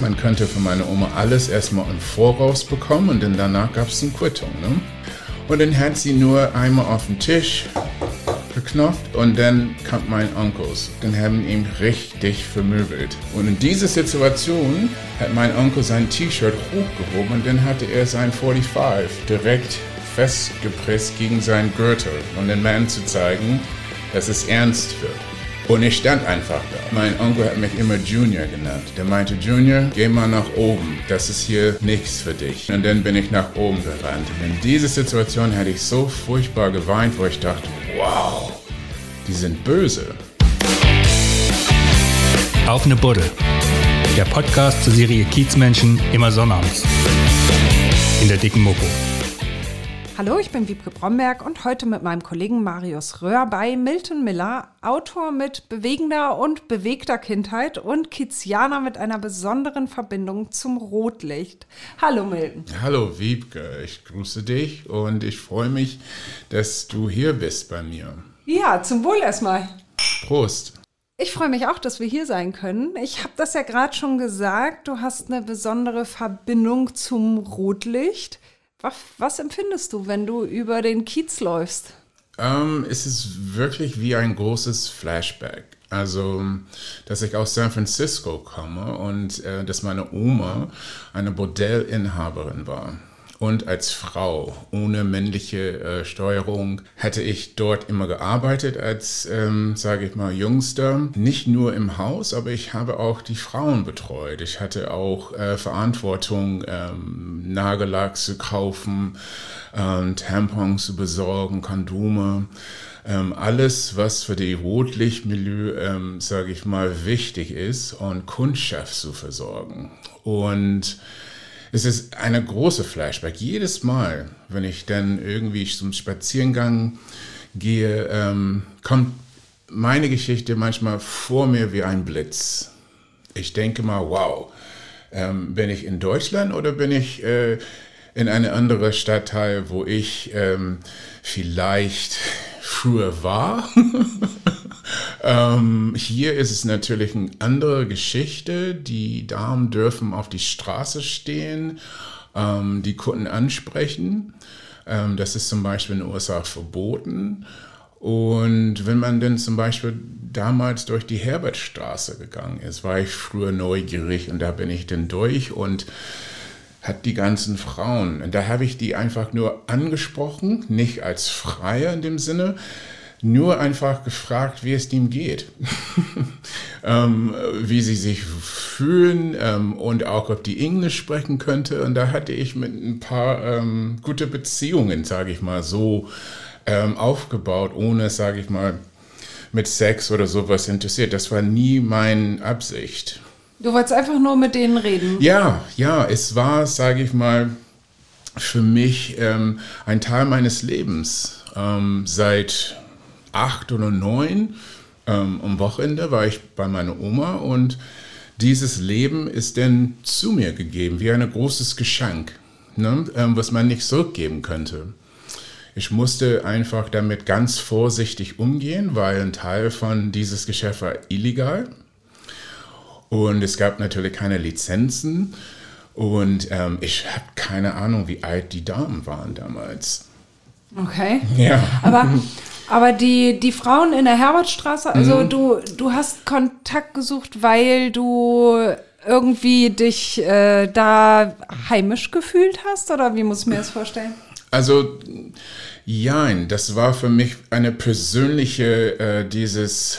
Man könnte von meiner Oma alles erstmal im Voraus bekommen und dann danach gab es eine Quittung. Ne? Und dann hat sie nur einmal auf den Tisch geknopft und dann kam mein Onkel. Dann haben ihn richtig vermöbelt. Und in dieser Situation hat mein Onkel sein T-Shirt hochgehoben und dann hatte er sein 45 direkt festgepresst gegen seinen Gürtel, um den Mann zu zeigen, dass es ernst wird. Und ich stand einfach da. Mein Onkel hat mich immer Junior genannt. Der meinte, Junior, geh mal nach oben. Das ist hier nichts für dich. Und dann bin ich nach oben gerannt. Und in dieser Situation hatte ich so furchtbar geweint, wo ich dachte, wow, die sind böse. Auf eine Buddel. Der Podcast zur Serie Kiezmenschen immer sonnabends. In der dicken Mopo. Hallo, ich bin Wiebke Bromberg und heute mit meinem Kollegen Marius Röhr bei Milton Miller, Autor mit bewegender und bewegter Kindheit und Kizianer mit einer besonderen Verbindung zum Rotlicht. Hallo Milton. Hallo Wiebke, ich grüße dich und ich freue mich, dass du hier bist bei mir. Ja, zum Wohl erstmal. Prost. Ich freue mich auch, dass wir hier sein können. Ich habe das ja gerade schon gesagt, du hast eine besondere Verbindung zum Rotlicht. Was, was empfindest du, wenn du über den Kiez läufst? Ähm, es ist wirklich wie ein großes Flashback. Also, dass ich aus San Francisco komme und äh, dass meine Oma eine Bordellinhaberin war und als Frau ohne männliche äh, Steuerung hätte ich dort immer gearbeitet als, ähm, sage ich mal, Jüngster. Nicht nur im Haus, aber ich habe auch die Frauen betreut. Ich hatte auch äh, Verantwortung, ähm, Nagellack zu kaufen, ähm, Tampons zu besorgen, Kondome. Ähm, alles, was für die Rotlichtmilieu, ähm, sage ich mal, wichtig ist und Kundschaft zu versorgen. Und es ist eine große Flashback. Jedes Mal, wenn ich dann irgendwie zum Spaziergang gehe, ähm, kommt meine Geschichte manchmal vor mir wie ein Blitz. Ich denke mal, wow, ähm, bin ich in Deutschland oder bin ich äh, in eine andere Stadtteil, wo ich ähm, vielleicht früher war? Ähm, hier ist es natürlich eine andere Geschichte. Die Damen dürfen auf die Straße stehen, ähm, die Kunden ansprechen. Ähm, das ist zum Beispiel in den USA verboten. Und wenn man dann zum Beispiel damals durch die Herbertstraße gegangen ist, war ich früher neugierig und da bin ich dann durch und hat die ganzen Frauen. Und da habe ich die einfach nur angesprochen, nicht als Freier in dem Sinne, nur einfach gefragt, wie es ihm geht, ähm, wie sie sich fühlen ähm, und auch, ob die Englisch sprechen könnte. Und da hatte ich mit ein paar ähm, gute Beziehungen, sage ich mal, so ähm, aufgebaut, ohne, sage ich mal, mit Sex oder sowas interessiert. Das war nie meine Absicht. Du wolltest einfach nur mit denen reden. Ja, ja, es war, sage ich mal, für mich ähm, ein Teil meines Lebens. Ähm, seit acht oder neun ähm, am Wochenende war ich bei meiner Oma und dieses Leben ist dann zu mir gegeben, wie ein großes Geschenk, ne, ähm, was man nicht zurückgeben könnte. Ich musste einfach damit ganz vorsichtig umgehen, weil ein Teil von dieses Geschäft war illegal. Und es gab natürlich keine Lizenzen. Und ähm, ich habe keine Ahnung, wie alt die Damen waren damals. Okay. Ja. Aber Aber die, die Frauen in der Herbertstraße, also mhm. du, du hast Kontakt gesucht, weil du irgendwie dich äh, da heimisch gefühlt hast? Oder wie muss ich mir das vorstellen? Also, jein, das war für mich eine persönliche, äh, dieses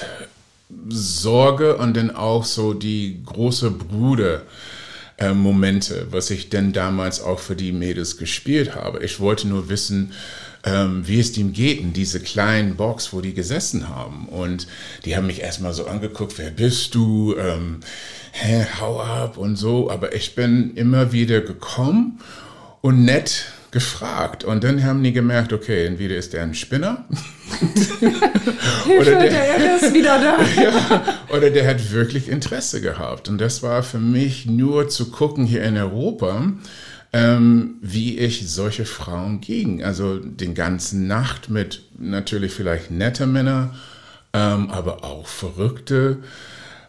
Sorge und dann auch so die große Bruder. Äh, Momente, was ich denn damals auch für die Mädels gespielt habe. Ich wollte nur wissen, ähm, wie es ihm geht in diese kleinen Box, wo die gesessen haben. Und die haben mich erstmal so angeguckt, wer bist du? Ähm, hä, hau ab und so. Aber ich bin immer wieder gekommen und nett gefragt. Und dann haben die gemerkt, okay, entweder ist er ein Spinner. oder der, der, ist wieder da. ja, oder der hat wirklich Interesse gehabt. Und das war für mich nur zu gucken hier in Europa ähm, wie ich solche Frauen gegen, also den ganzen Nacht mit natürlich vielleicht nette Männer, ähm, aber auch verrückte.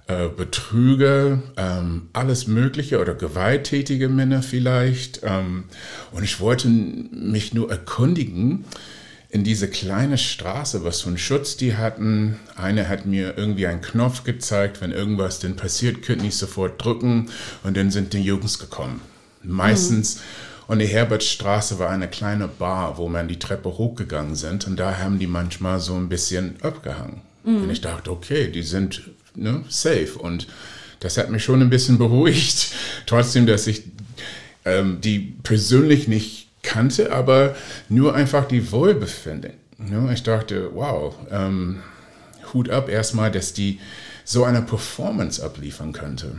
äh, Betrüger, ähm, alles Mögliche oder gewalttätige Männer vielleicht. Ähm, und ich wollte mich nur erkundigen, in diese kleine Straße, was für einen Schutz die hatten. Eine hat mir irgendwie einen Knopf gezeigt, wenn irgendwas denn passiert, könnte ich sofort drücken und dann sind die Jungs gekommen. Meistens. Mhm. Und die Herbertstraße war eine kleine Bar, wo man die Treppe hochgegangen sind und da haben die manchmal so ein bisschen abgehangen. Mhm. Und ich dachte, okay, die sind ne, safe. Und das hat mich schon ein bisschen beruhigt. Trotzdem, dass ich ähm, die persönlich nicht kannte, aber nur einfach die Wohlbefinden. Ich dachte, wow, ähm, Hut ab erstmal, dass die so eine Performance abliefern könnte.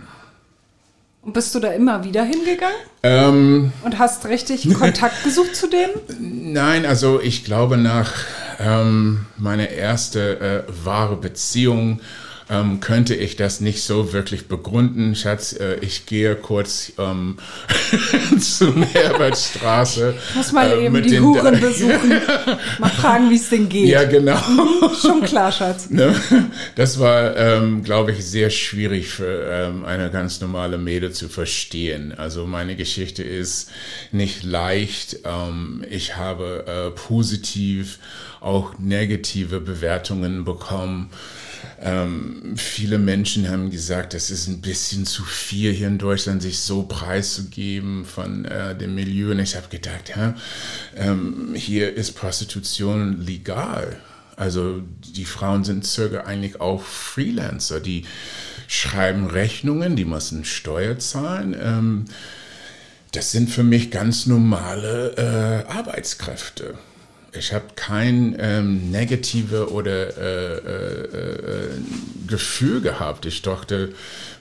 Und bist du da immer wieder hingegangen? Ähm, und hast richtig Kontakt gesucht zu denen? Nein, also ich glaube nach ähm, meiner ersten äh, wahre Beziehung ähm, könnte ich das nicht so wirklich begründen. Schatz, äh, ich gehe kurz ähm, zur Herbertstraße. Muss mal äh, eben die Huren besuchen. mal fragen, wie es denn geht. Ja, genau. Schon klar, Schatz. Ne? Das war, ähm, glaube ich, sehr schwierig für ähm, eine ganz normale Mädel zu verstehen. Also meine Geschichte ist nicht leicht. Ähm, ich habe äh, positiv auch negative Bewertungen bekommen. Ähm, viele Menschen haben gesagt, es ist ein bisschen zu viel hier in Deutschland, sich so preiszugeben von äh, dem Milieu. Und ich habe gedacht, ja, ähm, hier ist Prostitution legal. Also die Frauen sind circa eigentlich auch Freelancer, die schreiben Rechnungen, die müssen Steuer zahlen. Ähm, das sind für mich ganz normale äh, Arbeitskräfte ich habe kein ähm, negative oder äh, äh, äh, Gefühl gehabt. Ich dachte,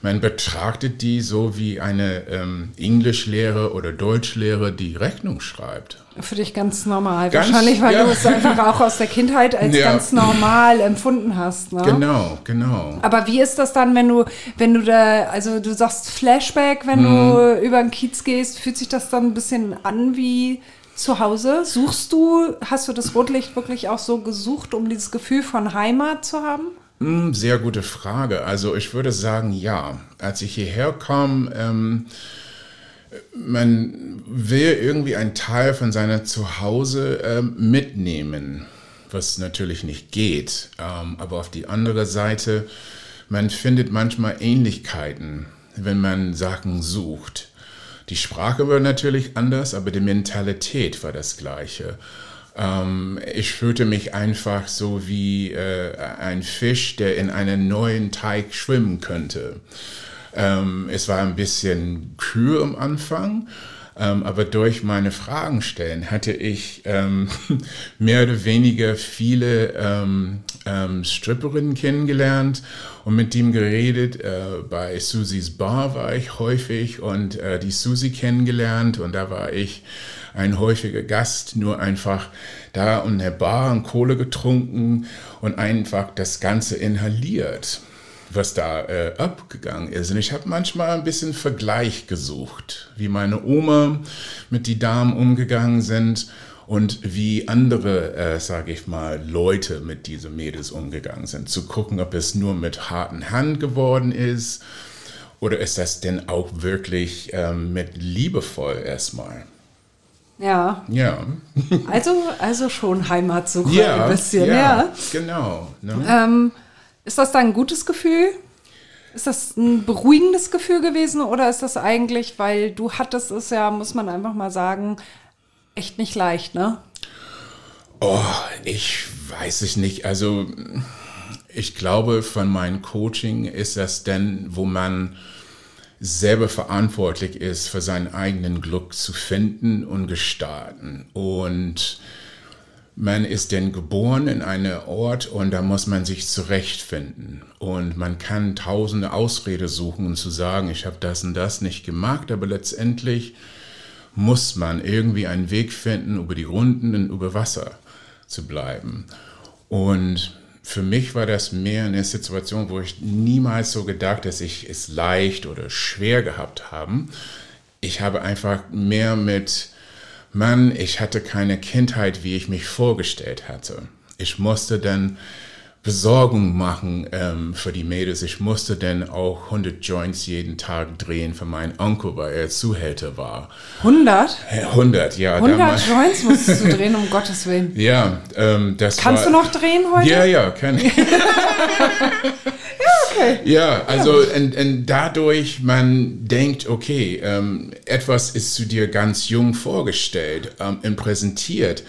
man betrachtet die so wie eine ähm, Englischlehre oder Deutschlehre, die Rechnung schreibt. Für dich ganz normal. Ganz, Wahrscheinlich, weil ja. du es einfach auch aus der Kindheit als ja. ganz normal empfunden hast. Ne? Genau, genau. Aber wie ist das dann, wenn du, wenn du da, also du sagst Flashback, wenn hm. du über den Kiez gehst, fühlt sich das dann ein bisschen an wie zu Hause? Suchst du, hast du das Rotlicht wirklich auch so gesucht, um dieses Gefühl von Heimat zu haben? Hm, sehr gute Frage. Also ich würde sagen, ja. Als ich hierher kam, ähm, man will irgendwie einen Teil von seiner Zuhause ähm, mitnehmen, was natürlich nicht geht. Ähm, aber auf die andere Seite, man findet manchmal Ähnlichkeiten, wenn man Sachen sucht. Die Sprache war natürlich anders, aber die Mentalität war das gleiche. Ähm, ich fühlte mich einfach so wie äh, ein Fisch, der in einen neuen Teig schwimmen könnte. Ähm, es war ein bisschen kühl am Anfang, ähm, aber durch meine Fragen stellen hatte ich ähm, mehr oder weniger viele ähm, Stripperinnen kennengelernt und mit dem geredet. Äh, bei Susis Bar war ich häufig und äh, die Susi kennengelernt und da war ich ein häufiger Gast, nur einfach da und der Bar und Kohle getrunken und einfach das Ganze inhaliert was da äh, abgegangen ist. Und ich habe manchmal ein bisschen Vergleich gesucht, wie meine Oma mit die Damen umgegangen sind und wie andere, äh, sage ich mal, Leute mit diesen Mädels umgegangen sind. Zu gucken, ob es nur mit harten Hand geworden ist oder ist das denn auch wirklich ähm, mit liebevoll erstmal. Ja. Ja. also, also schon Heimatsuche ja, ein bisschen, ja. ja. Genau. Ne? Ähm, ist das dann ein gutes Gefühl? Ist das ein beruhigendes Gefühl gewesen oder ist das eigentlich, weil du hattest es ja, muss man einfach mal sagen, echt nicht leicht, ne? Oh, ich weiß es nicht. Also ich glaube, von meinem Coaching ist das denn, wo man selber verantwortlich ist, für seinen eigenen Glück zu finden und gestalten. Und man ist denn geboren in einem Ort und da muss man sich zurechtfinden. Und man kann tausende Ausrede suchen und zu sagen, ich habe das und das nicht gemacht, aber letztendlich muss man irgendwie einen Weg finden, über die Runden und über Wasser zu bleiben. Und für mich war das mehr eine Situation, wo ich niemals so gedacht, dass ich es leicht oder schwer gehabt habe. Ich habe einfach mehr mit Mann, ich hatte keine Kindheit, wie ich mich vorgestellt hatte. Ich musste dann Besorgung machen ähm, für die Mädels. Ich musste dann auch 100 Joints jeden Tag drehen für meinen Onkel, weil er Zuhälter war. 100? 100, ja. 100 damals. Joints musstest du drehen, um Gottes Willen. Ja, ähm, das Kannst war, du noch drehen heute? Ja, ja, kann ich. ja, okay. Ja, also Und, und dadurch, man denkt, okay, ähm, etwas ist zu dir ganz jung vorgestellt ähm, und präsentiert.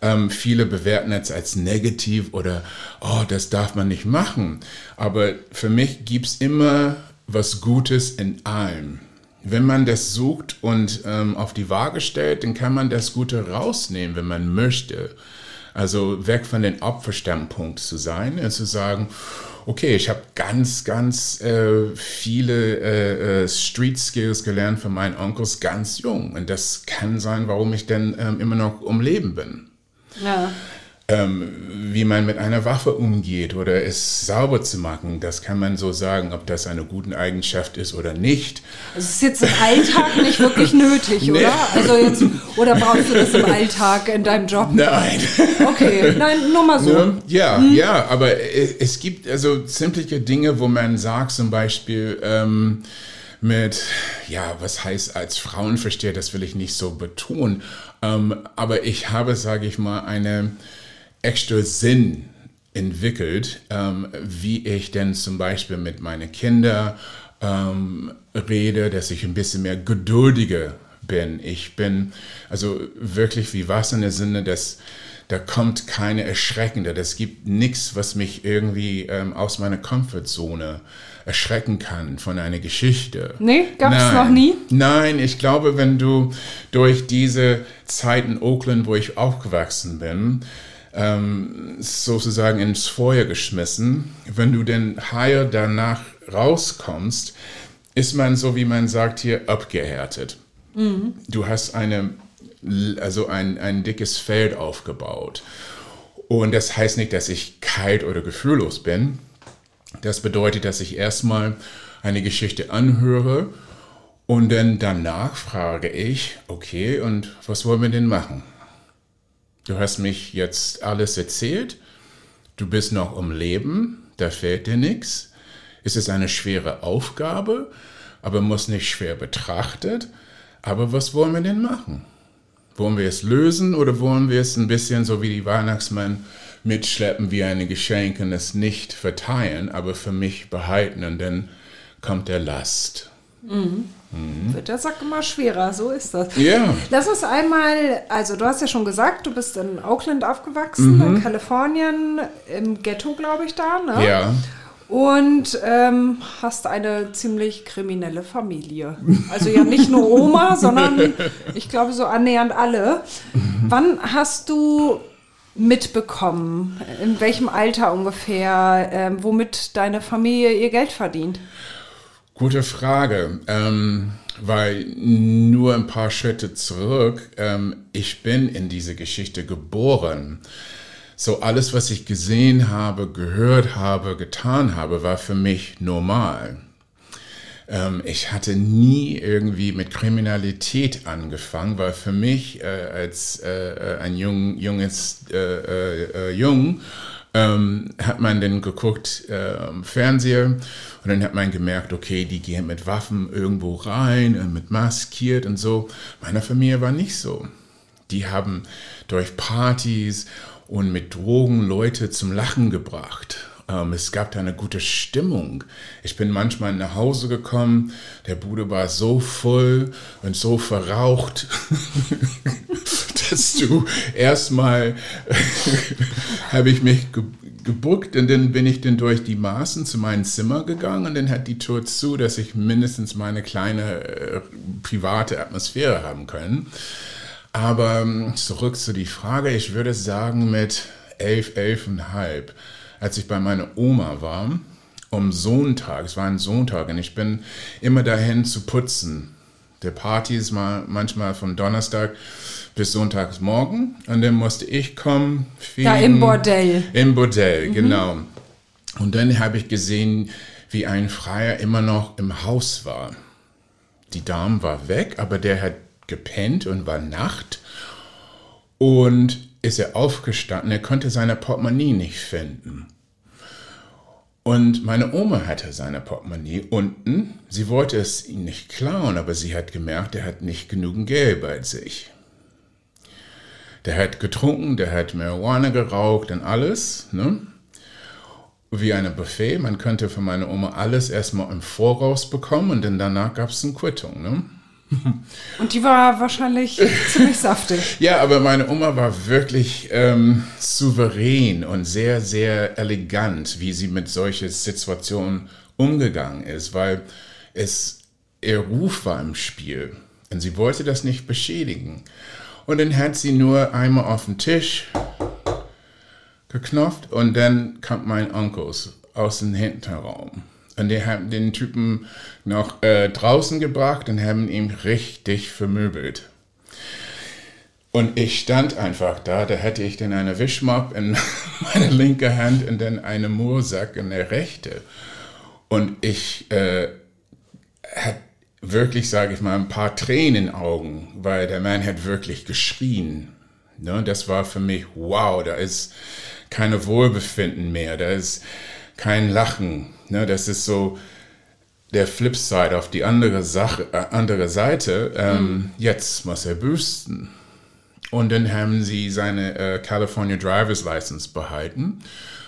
Ähm, viele bewerten es als negativ oder, oh, das darf man nicht machen. Aber für mich gibt es immer was Gutes in allem. Wenn man das sucht und ähm, auf die Waage stellt, dann kann man das Gute rausnehmen, wenn man möchte. Also weg von den Opferstandpunkt zu sein und zu sagen, okay, ich habe ganz, ganz äh, viele äh, äh, Street Skills gelernt von meinen Onkels ganz jung. Und das kann sein, warum ich denn ähm, immer noch um Leben bin. Ja. Ähm, wie man mit einer Waffe umgeht oder es sauber zu machen, das kann man so sagen, ob das eine gute Eigenschaft ist oder nicht. Es ist jetzt im Alltag nicht wirklich nötig, nee. oder? Also jetzt, oder brauchst du das im Alltag in deinem Job? Nein. Okay, nein, nur mal so. Ja, hm? ja, aber es gibt also simpliche Dinge, wo man sagt zum Beispiel, ähm, mit, ja, was heißt als Frauen verstehe, das will ich nicht so betonen, ähm, aber ich habe, sage ich mal, eine extra Sinn entwickelt, ähm, wie ich denn zum Beispiel mit meinen Kindern ähm, rede, dass ich ein bisschen mehr geduldiger bin. Ich bin also wirklich wie was in der Sinne, dass da kommt keine erschreckende, das gibt nichts, was mich irgendwie ähm, aus meiner Komfortzone erschrecken kann von einer Geschichte. Nee, gab es noch nie? Nein, ich glaube, wenn du durch diese Zeit in Oakland, wo ich aufgewachsen bin, ähm, sozusagen ins Feuer geschmissen, wenn du denn heil danach rauskommst, ist man so, wie man sagt hier, abgehärtet. Mhm. Du hast eine, also ein, ein dickes Feld aufgebaut. Und das heißt nicht, dass ich kalt oder gefühllos bin. Das bedeutet, dass ich erstmal eine Geschichte anhöre und dann danach frage ich, okay, und was wollen wir denn machen? Du hast mich jetzt alles erzählt, du bist noch um Leben, da fehlt dir nichts. Es ist eine schwere Aufgabe, aber muss nicht schwer betrachtet. Aber was wollen wir denn machen? Wollen wir es lösen oder wollen wir es ein bisschen so wie die Weihnachtsmann mitschleppen wie eine Geschenk und es nicht verteilen, aber für mich behalten und dann kommt der Last. Mhm. Mhm. Wird der Sack immer schwerer, so ist das. Ja. Lass uns einmal, also du hast ja schon gesagt, du bist in Oakland aufgewachsen, mhm. in Kalifornien, im Ghetto, glaube ich, da, ne? Ja. Und ähm, hast eine ziemlich kriminelle Familie. Also ja nicht nur Oma, sondern ich glaube so annähernd alle. Wann hast du mitbekommen? In welchem Alter ungefähr, ähm, womit deine Familie ihr Geld verdient? Gute Frage, ähm, weil nur ein paar Schritte zurück, ähm, ich bin in diese Geschichte geboren. So alles, was ich gesehen habe, gehört habe, getan habe, war für mich normal. Ähm, ich hatte nie irgendwie mit Kriminalität angefangen, weil für mich äh, als äh, ein jung, junges äh, äh, äh, Jung ähm, hat man dann geguckt äh, Fernseher und dann hat man gemerkt, okay, die gehen mit Waffen irgendwo rein mit maskiert und so. Meiner Familie war nicht so. Die haben durch Partys und mit Drogen Leute zum Lachen gebracht. Ähm, es gab da eine gute Stimmung. Ich bin manchmal nach Hause gekommen, der Bude war so voll und so verraucht, dass du erstmal habe ich mich ge gebuckt und dann bin ich dann durch die Maßen zu meinem Zimmer gegangen und dann hat die Tür zu, dass ich mindestens meine kleine äh, private Atmosphäre haben können. Aber ähm, zurück zu die Frage, ich würde sagen mit elf, elfeinhalb als ich bei meiner Oma war, um Sonntag, es war ein Sonntag und ich bin immer dahin zu putzen. Der Party ist mal manchmal von Donnerstag bis Sonntagsmorgen und dann musste ich kommen. Da im Bordell. Im Bordell, mhm. genau. Und dann habe ich gesehen, wie ein Freier immer noch im Haus war. Die Dame war weg, aber der hat gepennt und war Nacht. Und ist er aufgestanden, er konnte seine Portemonnaie nicht finden. Und meine Oma hatte seine Portemonnaie unten. Sie wollte es ihm nicht klauen, aber sie hat gemerkt, er hat nicht genügend Geld bei sich. Der hat getrunken, der hat Marihuana geraucht und alles. Ne? Wie eine Buffet. Man könnte von meiner Oma alles erstmal im Voraus bekommen und dann danach gab es eine Quittung. Ne? Und die war wahrscheinlich ziemlich saftig. Ja, aber meine Oma war wirklich ähm, souverän und sehr, sehr elegant, wie sie mit solchen Situationen umgegangen ist, weil es ihr Ruf war im Spiel und sie wollte das nicht beschädigen. Und dann hat sie nur einmal auf den Tisch geknopft und dann kam mein Onkel aus dem Hinterraum. Und die haben den Typen noch äh, draußen gebracht und haben ihn richtig vermöbelt. Und ich stand einfach da, da hatte ich dann eine Wischmopp in meine linke Hand und dann eine Moorsack in der rechte. Und ich äh, hatte wirklich, sage ich mal, ein paar Tränen in Augen, weil der Mann hat wirklich geschrien. Ne? Das war für mich, wow, da ist keine Wohlbefinden mehr, da ist kein Lachen. Ne? Das ist so der Flipside auf die andere, Sache, äh, andere Seite. Ähm, mhm. Jetzt muss er büsten. Und dann haben sie seine äh, California Driver's License behalten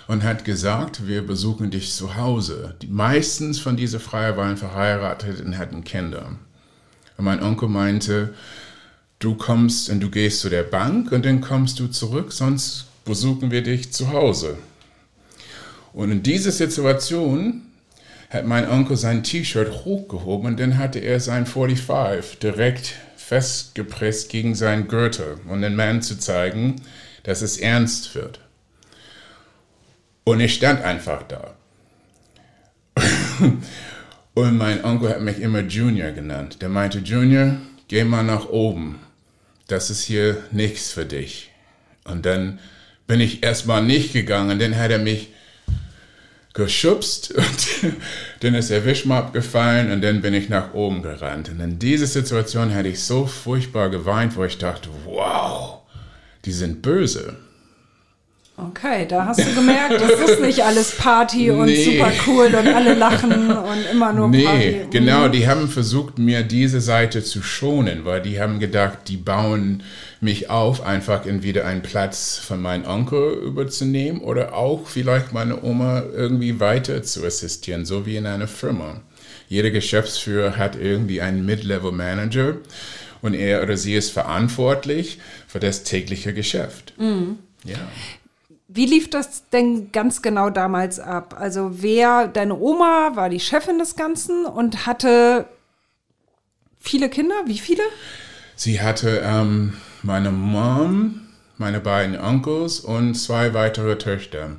und hat gesagt, wir besuchen dich zu Hause. Die meistens von diesen Freier waren verheiratet und hatten Kinder. Und mein Onkel meinte, du kommst und du gehst zu der Bank und dann kommst du zurück, sonst besuchen wir dich zu Hause. Und in dieser Situation hat mein Onkel sein T-Shirt hochgehoben und dann hatte er sein 45 direkt festgepresst gegen seinen Gürtel, um den Mann zu zeigen, dass es ernst wird. Und ich stand einfach da. und mein Onkel hat mich immer Junior genannt. Der meinte, Junior, geh mal nach oben. Das ist hier nichts für dich. Und dann bin ich erstmal nicht gegangen. Dann hat er mich geschubst und dann ist der Wischmopp abgefallen und dann bin ich nach oben gerannt. Und in dieser Situation hatte ich so furchtbar geweint, wo ich dachte, wow, die sind böse. Okay, da hast du gemerkt, das ist nicht alles Party und nee. super cool und alle lachen und immer nur nee, Party. Nee, genau, die haben versucht, mir diese Seite zu schonen, weil die haben gedacht, die bauen mich auf, einfach entweder einen Platz von meinem Onkel überzunehmen oder auch vielleicht meine Oma irgendwie weiter zu assistieren, so wie in einer Firma. Jeder Geschäftsführer hat irgendwie einen Mid-Level-Manager und er oder sie ist verantwortlich für das tägliche Geschäft. Mhm. Ja. Wie lief das denn ganz genau damals ab? Also wer, deine Oma war die Chefin des Ganzen und hatte viele Kinder? Wie viele? Sie hatte ähm, meine Mom, meine beiden Onkels und zwei weitere Töchter.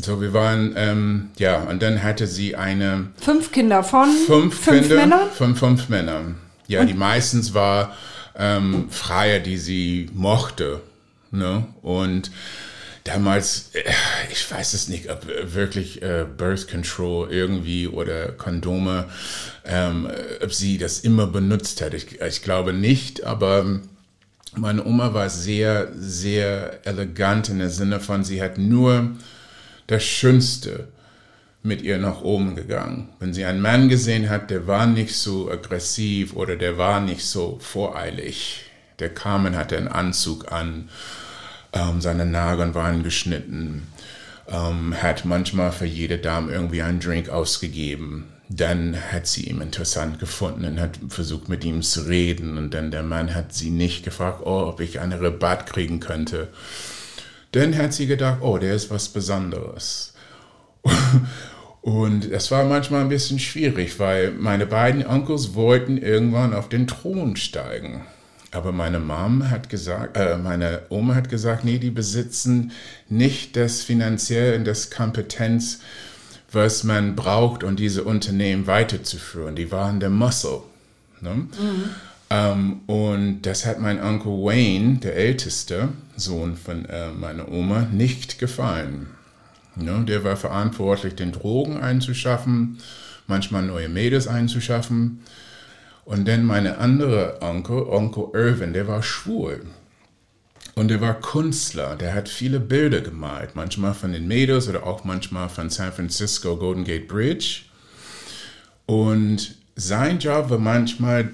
So, wir waren, ähm, ja, und dann hatte sie eine... Fünf Kinder von fünf, fünf Kinder, Männern? Von fünf Männern. Ja, und? die meistens war ähm, Freier, die sie mochte. Ne? Und damals, äh, ich weiß es nicht, ob wirklich äh, Birth Control irgendwie oder Kondome, ähm, ob sie das immer benutzt hat. Ich, ich glaube nicht, aber meine Oma war sehr, sehr elegant in der Sinne von, sie hat nur das Schönste mit ihr nach oben gegangen. Wenn sie einen Mann gesehen hat, der war nicht so aggressiv oder der war nicht so voreilig. Der und hatte einen Anzug an ähm, seine Nageln waren geschnitten, ähm, hat manchmal für jede Dame irgendwie einen Drink ausgegeben. Dann hat sie ihn interessant gefunden und hat versucht mit ihm zu reden. Und dann der Mann hat sie nicht gefragt, oh, ob ich einen Rabatt kriegen könnte. Dann hat sie gedacht, oh, der ist was Besonderes. Und es war manchmal ein bisschen schwierig, weil meine beiden Onkels wollten irgendwann auf den Thron steigen. Aber meine Mom hat gesagt, äh, meine Oma hat gesagt, nee, die besitzen nicht das finanziell und das Kompetenz, was man braucht, um diese Unternehmen weiterzuführen. Die waren der Muscle. Ne? Mhm. Ähm, und das hat mein Onkel Wayne, der älteste Sohn von äh, meiner Oma, nicht gefallen. Ne? Der war verantwortlich, den Drogen einzuschaffen, manchmal neue Mädels einzuschaffen. Und dann meine andere Onkel, Onkel Irvin, der war schwul. Und er war Künstler, der hat viele Bilder gemalt, manchmal von den Mädels oder auch manchmal von San Francisco Golden Gate Bridge. Und sein Job war manchmal,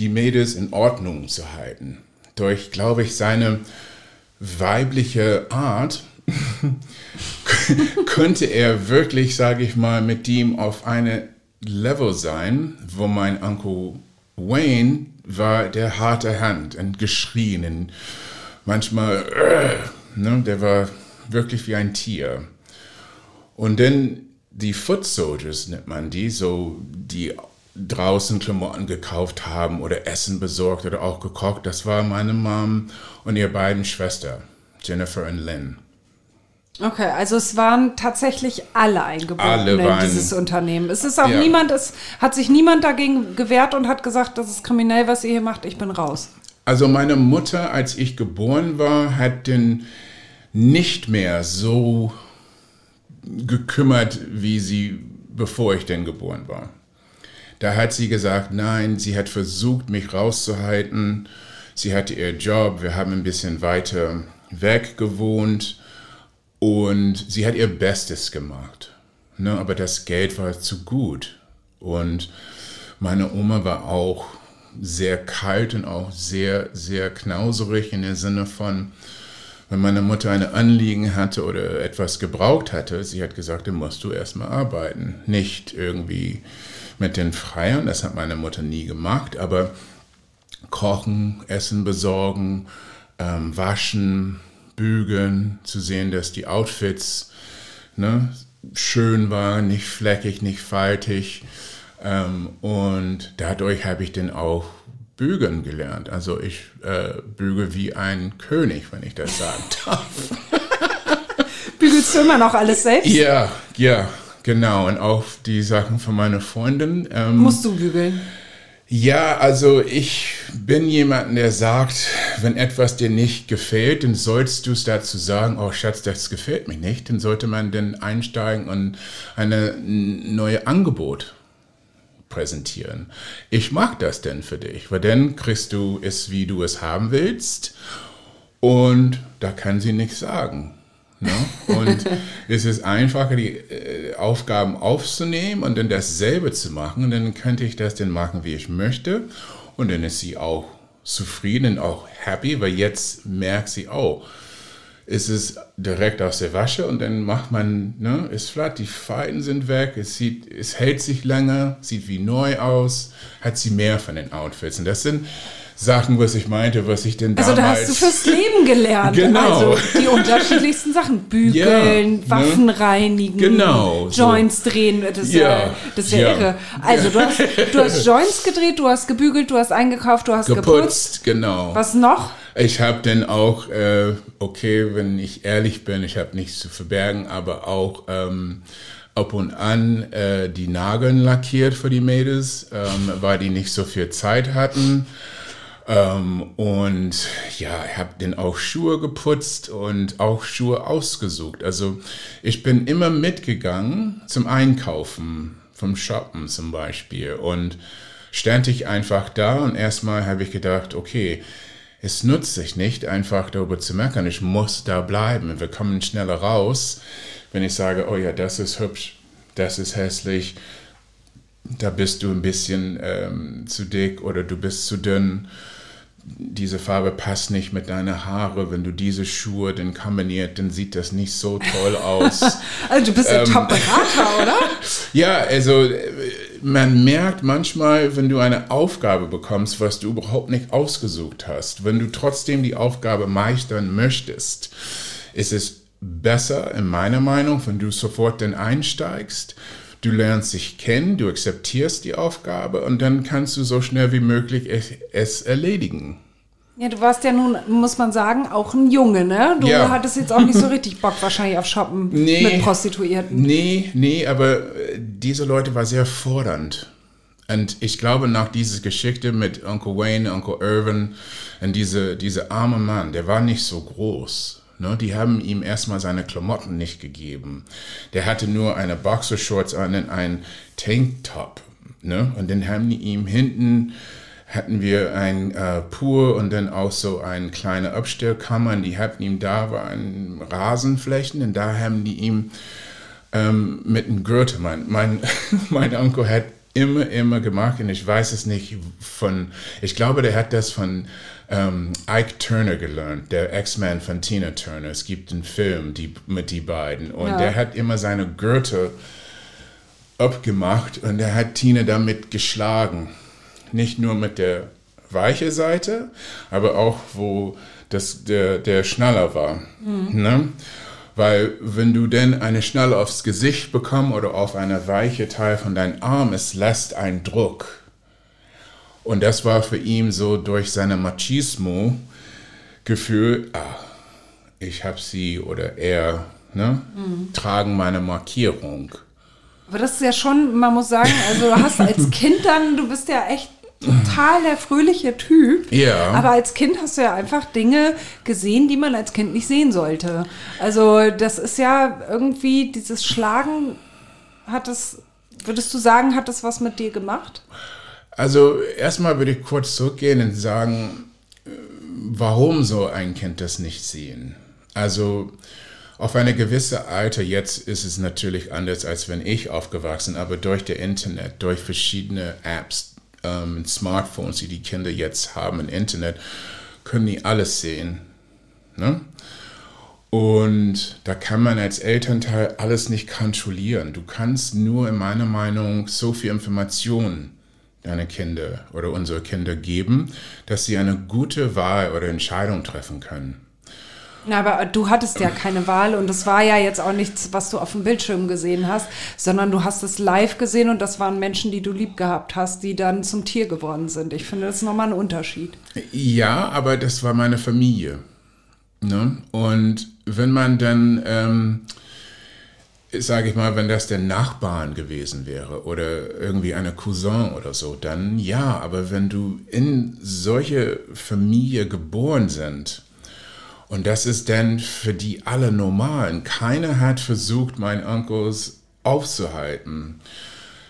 die Mädels in Ordnung zu halten. Durch, glaube ich, seine weibliche Art könnte er wirklich, sage ich mal, mit ihm auf eine Level sein, wo mein Onkel Wayne war der harte Hand und geschrien und manchmal, äh, ne, der war wirklich wie ein Tier. Und dann die Foot Soldiers nennt man die, so die draußen Klamotten gekauft haben oder Essen besorgt oder auch gekocht. Das war meine Mom und ihre beiden Schwestern, Jennifer und Lynn. Okay, also es waren tatsächlich alle eingebunden in dieses Unternehmen. Es ist auch Ja. niemand, es hat sich niemand dagegen gewehrt und hat gesagt, das ist kriminell, was ihr hier macht, ich bin raus. Also meine Mutter, als ich geboren war, hat den nicht mehr so gekümmert, wie sie, bevor ich denn geboren war. Da hat sie gesagt, nein, sie hat versucht, mich rauszuhalten. Sie hatte ihr Job, wir haben ein bisschen weiter weg gewohnt und sie hat ihr Bestes gemacht. Ne, aber das Geld war zu gut. Und meine Oma war auch sehr kalt und auch sehr, sehr knauserig in dem Sinne von, wenn meine Mutter eine Anliegen hatte oder etwas gebraucht hatte, sie hat gesagt, dann musst du erstmal arbeiten. Nicht irgendwie mit den Freiern, das hat meine Mutter nie gemacht, aber kochen, Essen besorgen, ähm, waschen, bügeln, zu sehen, dass die Outfits ne, schön waren, nicht fleckig, nicht faltig. Ähm, und dadurch habe ich dann auch bügeln gelernt. Also ich äh, bügel wie ein König, wenn ich das sagen darf. Bügelst du immer noch alles selbst? ja, ja, genau. Und auch die Sachen von meiner Freundin. Ähm, Musst du bügeln? Ja, also ich bin jemand, der sagt, wenn etwas dir nicht gefällt, dann sollst du es dazu sagen, oh Schatz, das gefällt mir nicht. Dann sollte man dann einsteigen und eine neue Angebot präsentieren. Ich mag das denn für dich, weil dann kriegst du es, wie du es haben willst und da kann sie nichts sagen. Ne? Und es ist einfacher, die äh, Aufgaben aufzunehmen und dann dasselbe zu machen. Und dann könnte ich das dann machen, wie ich möchte. Und dann ist sie auch zufrieden und auch happy, weil jetzt merkt sie, oh, es ist direkt aus der Wasche und dann macht man, ne, ist flat, die Falten sind weg, es sieht, es hält sich länger, sieht wie neu aus, hat sie mehr von den Outfits. Und das sind Sachen, was ich meinte, was ich denn Also damals... da hast du fürs Leben gelernt. Genau. Also die unterschiedlichsten Sachen. Bügeln, Ja, ne? Waffen reinigen, Genau, so. Joints drehen. Das, ist Ja, ja, das ist ja, ja. irre. Also du hast, du hast Joints gedreht, du hast gebügelt, du hast eingekauft, du hast geputzt. geputzt, genau. Was noch? Ich habe dann auch, äh, okay, wenn ich ehrlich bin, ich habe nichts zu verbergen, aber auch ähm, ab und an äh, die Nageln lackiert für die Mädels, ähm, weil die nicht so viel Zeit hatten. Ähm, und ja, ich habe dann auch Schuhe geputzt und auch Schuhe ausgesucht. Also ich bin immer mitgegangen zum Einkaufen, vom Shoppen zum Beispiel. Und stand ich einfach da und erstmal habe ich gedacht, okay, es nutzt sich nicht, einfach darüber zu meckern. Ich muss da bleiben. Wir kommen schneller raus, wenn ich sage, oh ja, das ist hübsch, das ist hässlich, da bist du ein bisschen ähm, zu dick oder du bist zu dünn. Diese Farbe passt nicht mit deinen Haare. Wenn du diese Schuhe dann kombiniert, dann sieht das nicht so toll aus. Also du bist Ähm. ein Top-Berater, oder? Ja, also äh, man merkt manchmal, wenn du eine Aufgabe bekommst, was du überhaupt nicht ausgesucht hast, wenn du trotzdem die Aufgabe meistern möchtest, ist es besser, in meiner Meinung, wenn du sofort dann einsteigst. Du lernst dich kennen, du akzeptierst die Aufgabe und dann kannst du so schnell wie möglich es, erledigen. Ja, du warst ja nun, muss man sagen, auch ein Junge, ne? Du Ja. hattest jetzt auch nicht so richtig Bock wahrscheinlich auf Shoppen Nee. mit Prostituierten. Nee, nee, aber äh, diese Leute war sehr fordernd. Und ich glaube, nach dieser Geschichte mit Uncle Wayne, Uncle Irvin und diese, diese arme Mann, der war nicht so groß. Ne? Die haben ihm erstmal seine Klamotten nicht gegeben. Der hatte nur eine Boxershorts an und einen Tanktop. Ne? Und dann haben die ihm hinten hatten wir ein äh, Pool und dann auch so eine kleine Abstellkammer. Und die hatten ihm da war ein Rasenflächen und da haben die ihm ähm, mit einem Gürtel, mein, mein, mein Onkel hat immer, immer gemacht und ich weiß es nicht von, ich glaube, der hat das von ähm, Ike Turner gelernt, der Ex-Man von Tina Turner. Es gibt einen Film die, mit die beiden und ja. der hat immer seine Gürtel abgemacht und er hat Tina damit geschlagen. Nicht nur mit der weichen Seite, aber auch wo das, der, der Schnaller war. Mhm. Ne? Weil wenn du denn eine Schnalle aufs Gesicht bekommst oder auf eine weiche Teil von deinem Arm, es lässt einen Druck. Und das war für ihn so durch seine Machismo-Gefühl, ah, ich habe sie oder er, ne, mhm. tragen meine Markierung. Aber das ist ja schon, man muss sagen, also du hast als Kind dann, du bist ja echt total der fröhliche Typ. Ja. Aber als Kind hast du ja einfach Dinge gesehen, die man als Kind nicht sehen sollte. Also das ist ja irgendwie dieses Schlagen hat es, würdest du sagen, hat das was mit dir gemacht? Also erstmal würde ich kurz zurückgehen und sagen, warum soll ein Kind das nicht sehen? Also auf eine gewisse Alter, jetzt ist es natürlich anders, als wenn ich aufgewachsen, aber durch das Internet, durch verschiedene Apps, ähm, Smartphones, die die Kinder jetzt haben im Internet, können die alles sehen. Ne? Und da kann man als Elternteil alles nicht kontrollieren. Du kannst nur in meiner Meinung so viel Information deine Kinder oder unsere Kinder geben, dass sie eine gute Wahl oder Entscheidung treffen können. Na, aber du hattest ja keine Wahl und es war ja jetzt auch nichts, was du auf dem Bildschirm gesehen hast, sondern du hast es live gesehen und das waren Menschen, die du lieb gehabt hast, die dann zum Tier geworden sind. Ich finde, das ist nochmal ein Unterschied. Ja, aber das war meine Familie. Ne? Und wenn man dann, ähm, sage ich mal, wenn das der Nachbarn gewesen wäre oder irgendwie eine Cousin oder so, dann ja, aber wenn du in solche Familie geboren sind, und das ist dann für die alle normal. Keiner hat versucht, meinen Onkels aufzuhalten.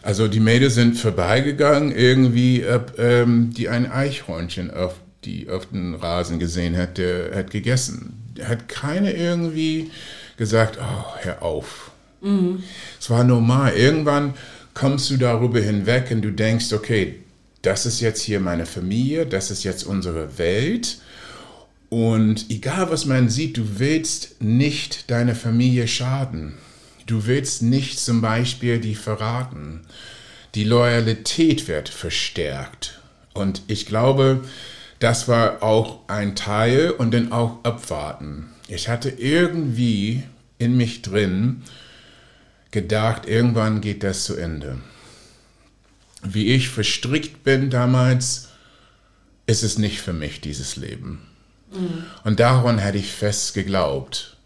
Also die Mädels sind vorbeigegangen, irgendwie, ähm, die ein Eichhörnchen auf, die auf den Rasen gesehen hat, der hat gegessen. Hat keiner irgendwie gesagt, oh, hör auf. Mhm. Es war normal. Irgendwann kommst du darüber hinweg und du denkst, okay, das ist jetzt hier meine Familie, das ist jetzt unsere Welt und egal was man sieht, du willst nicht deiner Familie schaden. Du willst nicht zum Beispiel die verraten. Die Loyalität wird verstärkt. Und ich glaube, das war auch ein Teil und dann auch abwarten. Ich hatte irgendwie in mich drin gedacht, irgendwann geht das zu Ende. Wie ich verstrickt bin damals, ist es nicht für mich, dieses Leben. Mhm. Und daran hätte ich fest geglaubt.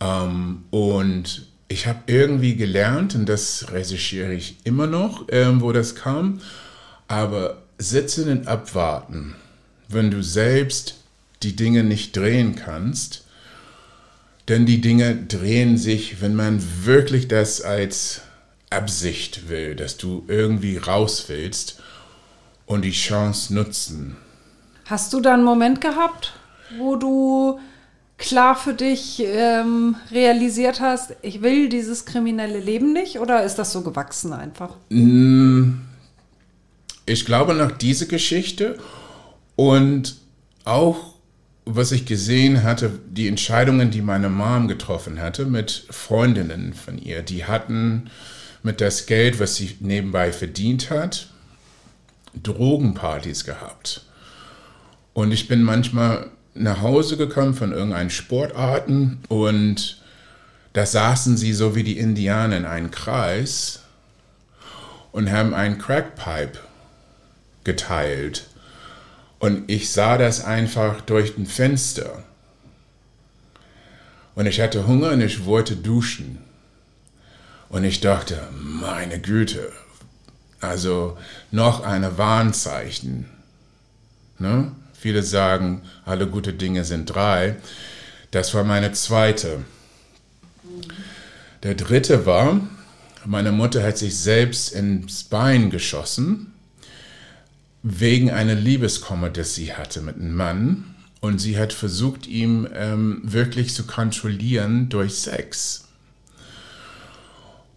Ähm, und ich habe irgendwie gelernt, und das recherchiere ich immer noch, ähm, wo das kam, aber sitzen und abwarten, wenn du selbst die Dinge nicht drehen kannst, denn die Dinge drehen sich, wenn man wirklich das als Absicht will, dass du irgendwie raus willst und die Chance nutzen. Hast du da einen Moment gehabt, wo du klar für dich ähm, realisiert hast, ich will dieses kriminelle Leben nicht oder ist das so gewachsen einfach? Mm, ich glaube nach dieser Geschichte und auch was ich gesehen hatte, die Entscheidungen, die meine Mom getroffen hatte mit Freundinnen von ihr, die hatten mit das Geld, was sie nebenbei verdient hat, Drogenpartys gehabt. Und ich bin manchmal nach Hause gekommen von irgendeinen Sportarten und da saßen sie so wie die Indianer in einem Kreis und haben einen Crackpipe geteilt. Und ich sah das einfach durch ein Fenster. Und ich hatte Hunger und ich wollte duschen. Und ich dachte, meine Güte, also noch eine Warnzeichen. Ne? Viele sagen, alle gute Dinge sind drei. Das war meine zweite. Der dritte war, meine Mutter hat sich selbst ins Bein geschossen. Wegen einer Liebeskummer, das sie hatte mit einem Mann. Und sie hat versucht, ihn ähm, wirklich zu kontrollieren durch Sex.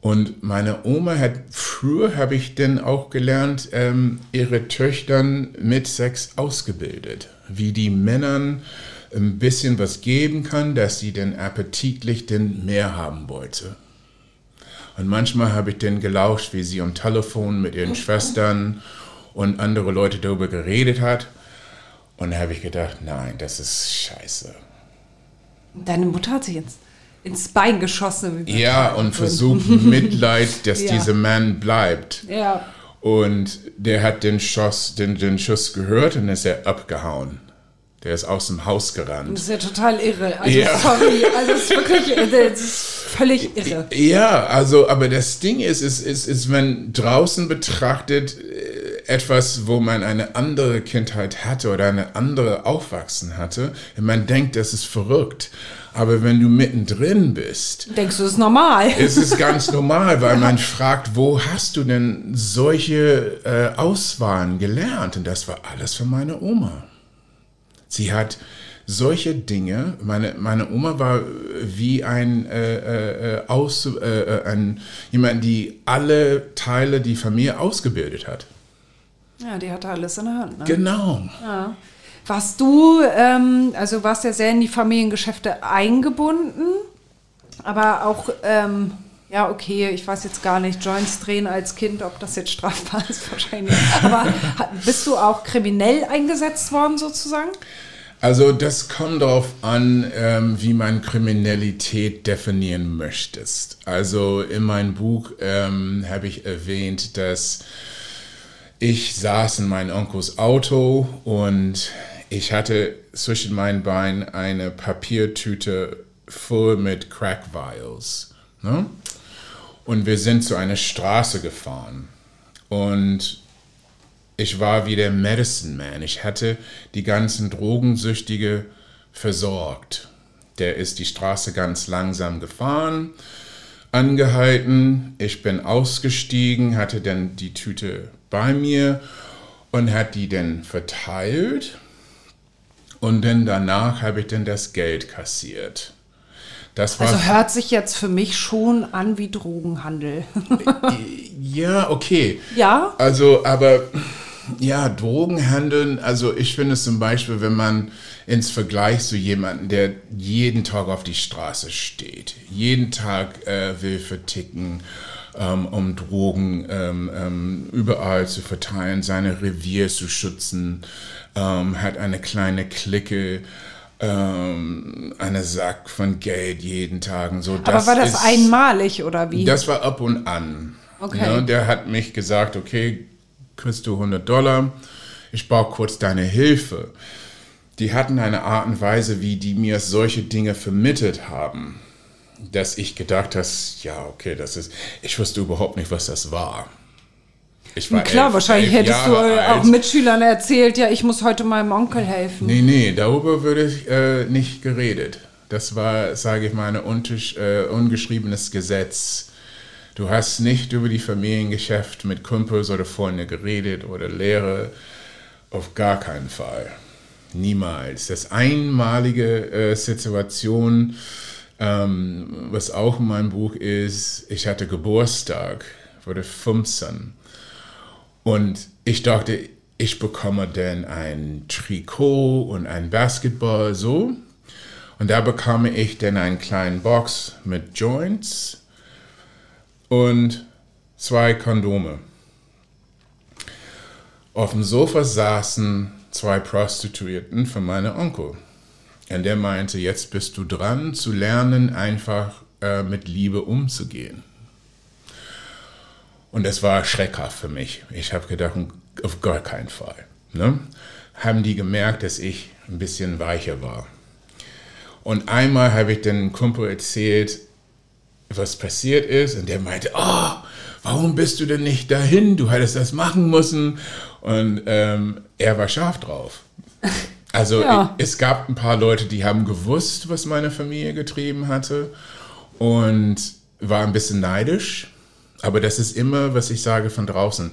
Und meine Oma hat, früher habe ich denn auch gelernt, ähm, ihre Töchtern mit Sex ausgebildet. Wie die Männern ein bisschen was geben kann, dass sie denn appetitlich denn mehr haben wollte. Und manchmal habe ich dann gelauscht, wie sie am Telefon mit ihren Schwestern und andere Leute darüber geredet hat. Und da habe ich gedacht, nein, das ist scheiße. Deine Mutter hat sich ins, ins Bein geschossen. Ja, und versucht Mitleid, dass Ja. dieser Mann bleibt. Ja. Und der hat den Schuss, den, den Schuss gehört und ist er abgehauen. Der ist aus dem Haus Das gerannt. ist ja total irre. Also Ja. sorry, also es ist wirklich, das ist völlig irre. Ja, also, aber das Ding ist, ist, ist, ist wenn draußen betrachtet äh, etwas, wo man eine andere Kindheit hatte oder eine andere Aufwachsen hatte, und man denkt, das ist verrückt. Aber wenn du mittendrin bist, Denkst du, das ist normal? ist es ganz normal, weil man fragt, wo hast du denn solche äh, Auswahlen gelernt? Und das war alles von meiner Oma. Sie hat solche Dinge, meine, meine Oma war wie ein, äh, äh, aus, äh, äh, ein jemand, die alle Teile die Familie ausgebildet hat. Ja, die hatte alles in der Hand. Ne? Genau. Warst du, ähm, also warst ja sehr in die Familiengeschäfte eingebunden, aber auch, ähm, ja, okay, ich weiß jetzt gar nicht, Joints drehen als Kind, ob das jetzt strafbar ist, wahrscheinlich. Aber bist du auch kriminell eingesetzt worden, sozusagen? Also das kommt darauf an, ähm, wie man Kriminalität definieren möchtest. Also in meinem Buch ähm, habe ich erwähnt, dass ich saß in meinem Onkels Auto und ich hatte zwischen meinen Beinen eine Papiertüte voll mit Crack Vials. Ne? Und wir sind zu einer Straße gefahren. Und ich war wie der Medicine Man. Ich hatte die ganzen Drogensüchtige versorgt. Der ist die Straße ganz langsam gefahren, angehalten. Ich bin ausgestiegen, hatte dann die Tüte bei mir und hat die dann verteilt. Und dann danach habe ich dann das Geld kassiert. Das war Also hört sich jetzt für mich schon an wie Drogenhandel. ja okay. ja? Also, aber ja, Drogenhandeln, also ich finde zum Beispiel, wenn man ins Vergleich zu jemandem, der jeden Tag auf die Straße steht, jeden Tag äh, will verticken, ähm, um Drogen ähm, ähm, überall zu verteilen, seine Revier zu schützen, ähm, hat eine kleine Clique, ähm, einen Sack von Geld jeden Tag und so. Aber war das ist- einmalig oder wie? das war ab und an. Okay. Ja, der hat mich gesagt, okay, kriegst du 100 Dollar, ich brauche kurz deine Hilfe. Die hatten eine Art und Weise, wie die mir solche Dinge vermittelt haben, dass ich gedacht habe, ja, okay, das ist, ich wusste überhaupt nicht, was das war. Ich war Klar, elf- wahrscheinlich elf hättest du Jahre äh, alt. auch Mitschülern erzählt, ja, ich muss heute meinem Onkel helfen. Nee, nee, darüber würde ich äh, nicht geredet. Das war, sage ich mal, ein äh, ungeschriebenes Gesetz. Du hast nicht über die Familiengeschäft mit Kumpels oder Freunden geredet oder Lehre. Auf gar keinen Fall. Niemals. Das einmalige äh, Situation, ähm, was auch in meinem Buch ist, ich hatte Geburtstag, wurde 15. Und ich dachte, ich bekomme dann ein Trikot und ein Basketball so. Und da bekam ich dann einen kleinen Box mit Joints und zwei Kondome. Auf dem Sofa saßen zwei Prostituierten von meinem Onkel. Und der meinte, jetzt bist du dran zu lernen, einfach äh, mit Liebe umzugehen. Und das war schreckhaft für mich. Ich habe gedacht, auf gar keinen Fall. Ne? Haben die gemerkt, dass ich ein bisschen weicher war. Und einmal habe ich den Kumpel erzählt, was passiert ist. Und der meinte, oh, warum bist du denn nicht dahin? Du hättest das machen müssen. Und ähm, er war scharf drauf. Also Ja. es gab ein paar Leute, die haben gewusst, was meine Familie getrieben hatte und war ein bisschen neidisch. Aber das ist immer, was ich sage von draußen.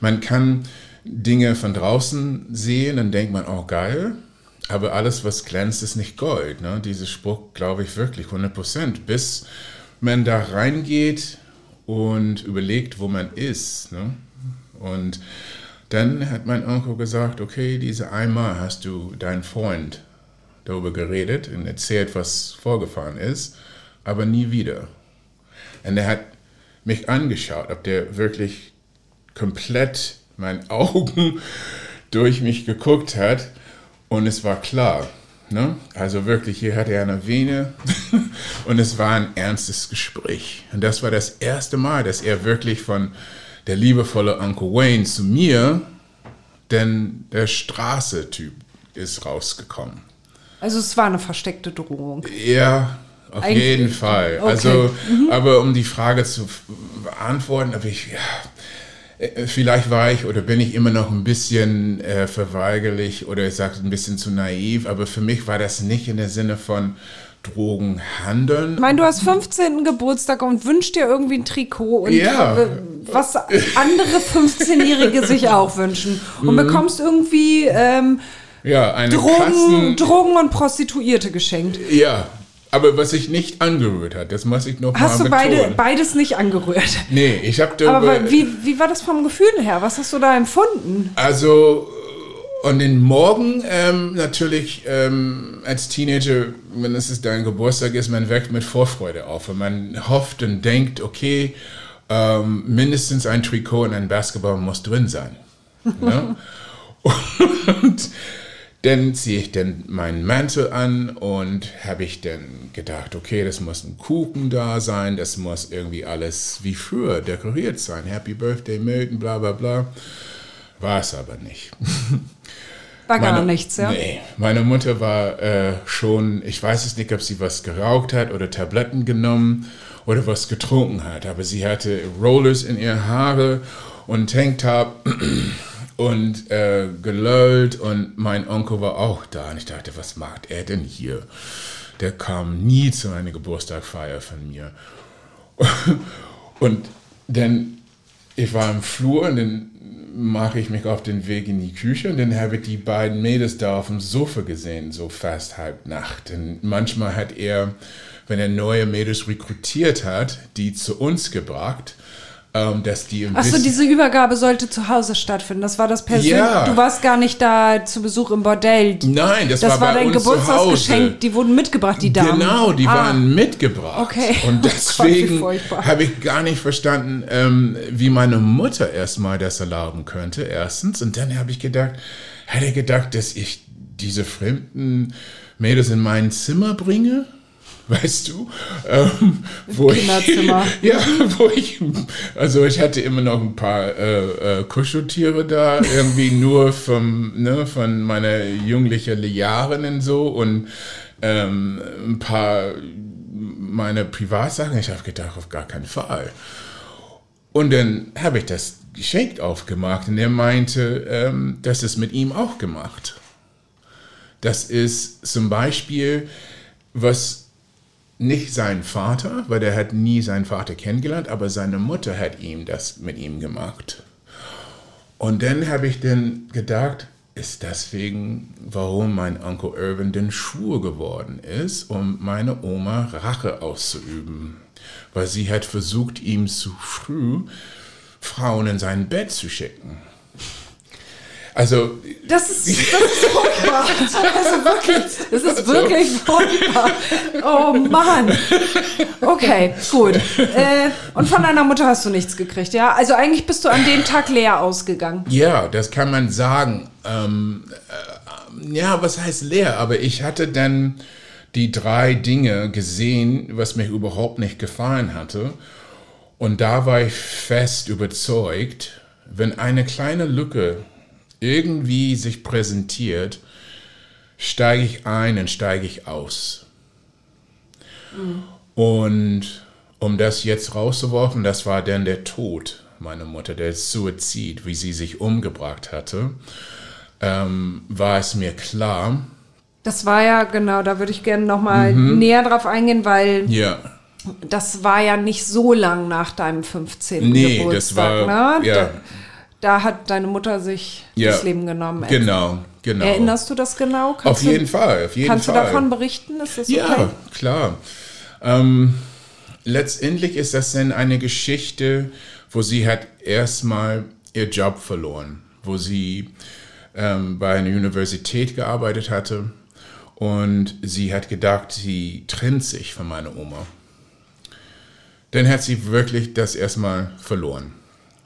Man kann Dinge von draußen sehen, dann denkt man, oh geil. Aber alles, was glänzt, ist nicht Gold. Ne? Dieser Spruch glaube ich wirklich 100 Prozent. Bis man da reingeht und überlegt, wo man ist. Ne? Und dann hat mein Onkel gesagt, okay, diese einmal hast du deinen Freund darüber geredet und erzählt, was vorgefahren ist, aber nie wieder. Und er hat mich angeschaut, ob der wirklich komplett meinen Augen durch mich geguckt hat und es war klar. Ne? Also wirklich, hier hatte er eine Vene und es war ein ernstes Gespräch. Und das war das erste Mal, dass er wirklich von der liebevolle Uncle Wayne zu mir, denn der Straße-Typ ist rausgekommen. Also es war eine versteckte Drohung. Ja, auf Eigentlich. jeden Fall. Okay. Also, mhm. aber um die Frage zu beantworten, habe ich, ja, äh, vielleicht war ich oder bin ich immer noch ein bisschen äh, verweigerlich oder ich sage ein bisschen zu naiv, aber für mich war das nicht in der Sinne von Drogen handeln. Ich meine, du hast 15. Geburtstag und wünschst dir irgendwie ein Trikot und ja. was andere 15-Jährige sich auch wünschen und mhm. bekommst irgendwie ähm, ja, eine Drogen, Drogen und Prostituierte geschenkt. Ja, aber was sich nicht angerührt hat, das muss ich noch hast mal. Hast du beide, beides nicht angerührt? Nee, ich habe Aber wie, wie war das vom Gefühl her? Was hast du da empfunden? Also, und den Morgen ähm, natürlich ähm, als Teenager, wenn es dein Geburtstag ist, man weckt mit Vorfreude auf. Und man hofft und denkt, okay, ähm, mindestens ein Trikot und ein Basketball muss drin sein. ne? und dann ziehe ich dann meinen Mantel an und habe ich dann gedacht, okay, das muss ein Kuchen da sein, das muss irgendwie alles wie früher dekoriert sein. Happy Birthday Milton, bla bla bla. War es aber nicht. War meine, gar nichts, ja? Nee, meine Mutter war äh, schon, ich weiß es nicht, ob sie was geraucht hat oder Tabletten genommen oder was getrunken hat, aber sie hatte Rollers in ihre Haare und Tanktop und äh, gelöllt und mein Onkel war auch da und ich dachte, was macht er denn hier? Der kam nie zu einer Geburtstagfeier von mir. und dann, ich war im Flur und dann mache ich mich auf den Weg in die Küche und dann habe ich die beiden Mädels da auf dem Sofa gesehen, so fast halb Nacht. Und manchmal hat er, wenn er neue Mädels rekrutiert hat, die zu uns gebracht ähm, dass die im Achso, diese Übergabe sollte zu Hause stattfinden. Das war das persönliche. Ja. Du warst gar nicht da zu Besuch im Bordell. Nein, das, das war, war dein Geburtstagsgeschenk. Die wurden mitgebracht, die Damen. Genau, die ah. waren mitgebracht. Okay. Und deswegen oh habe ich gar nicht verstanden, ähm, wie meine Mutter erstmal das erlauben könnte. Erstens. Und dann habe ich gedacht, hätte gedacht, dass ich diese fremden Mädels in mein Zimmer bringe weißt du, ähm, wo ich, ja, wo ich, also ich hatte immer noch ein paar äh, äh, Kuscheltiere da, irgendwie nur vom, ne, von meiner jünglichen Jahren und so und ähm, ein paar meine Privatsachen. Ich habe gedacht, auf gar keinen Fall. Und dann habe ich das Geschenk aufgemacht und er meinte, ähm, das ist mit ihm auch gemacht. Das ist zum Beispiel, was nicht sein Vater, weil er hat nie seinen Vater kennengelernt, aber seine Mutter hat ihm das mit ihm gemacht. Und dann habe ich dann gedacht, ist deswegen, warum mein Onkel Irvin denn schwur geworden ist, um meine Oma Rache auszuüben. Weil sie hat versucht, ihm zu früh Frauen in sein Bett zu schicken. Also. Das ist, das ist furchtbar. Also wirklich, das ist wirklich furchtbar. Oh Mann. Okay, gut. Äh, und von deiner Mutter hast du nichts gekriegt, ja? Also eigentlich bist du an dem Tag leer ausgegangen. Ja, das kann man sagen. Ähm, äh, ja, was heißt leer? Aber ich hatte dann die drei Dinge gesehen, was mir überhaupt nicht gefallen hatte. Und da war ich fest überzeugt, wenn eine kleine Lücke irgendwie sich präsentiert, steige ich ein und steige ich aus. Mhm. Und um das jetzt rauszuwerfen, das war dann der Tod meiner Mutter, der Suizid, wie sie sich umgebracht hatte, ähm, war es mir klar. Das war ja, genau, da würde ich gerne nochmal mhm. näher drauf eingehen, weil ja. das war ja nicht so lang nach deinem 15. Nee, Geburtstag. das war, ne? ja. Da hat deine Mutter sich Ja. das Leben genommen. Genau, genau. Erinnerst du das genau? Kannst Auf jeden du, Fall, auf jeden kannst Fall. du davon berichten? Ist das Ja, okay? klar. Ähm, letztendlich ist das dann eine Geschichte, wo sie hat erstmal ihr Job verloren, wo sie ähm, bei einer Universität gearbeitet hatte und sie hat gedacht, sie trennt sich von meiner Oma. Dann hat sie wirklich das erstmal verloren.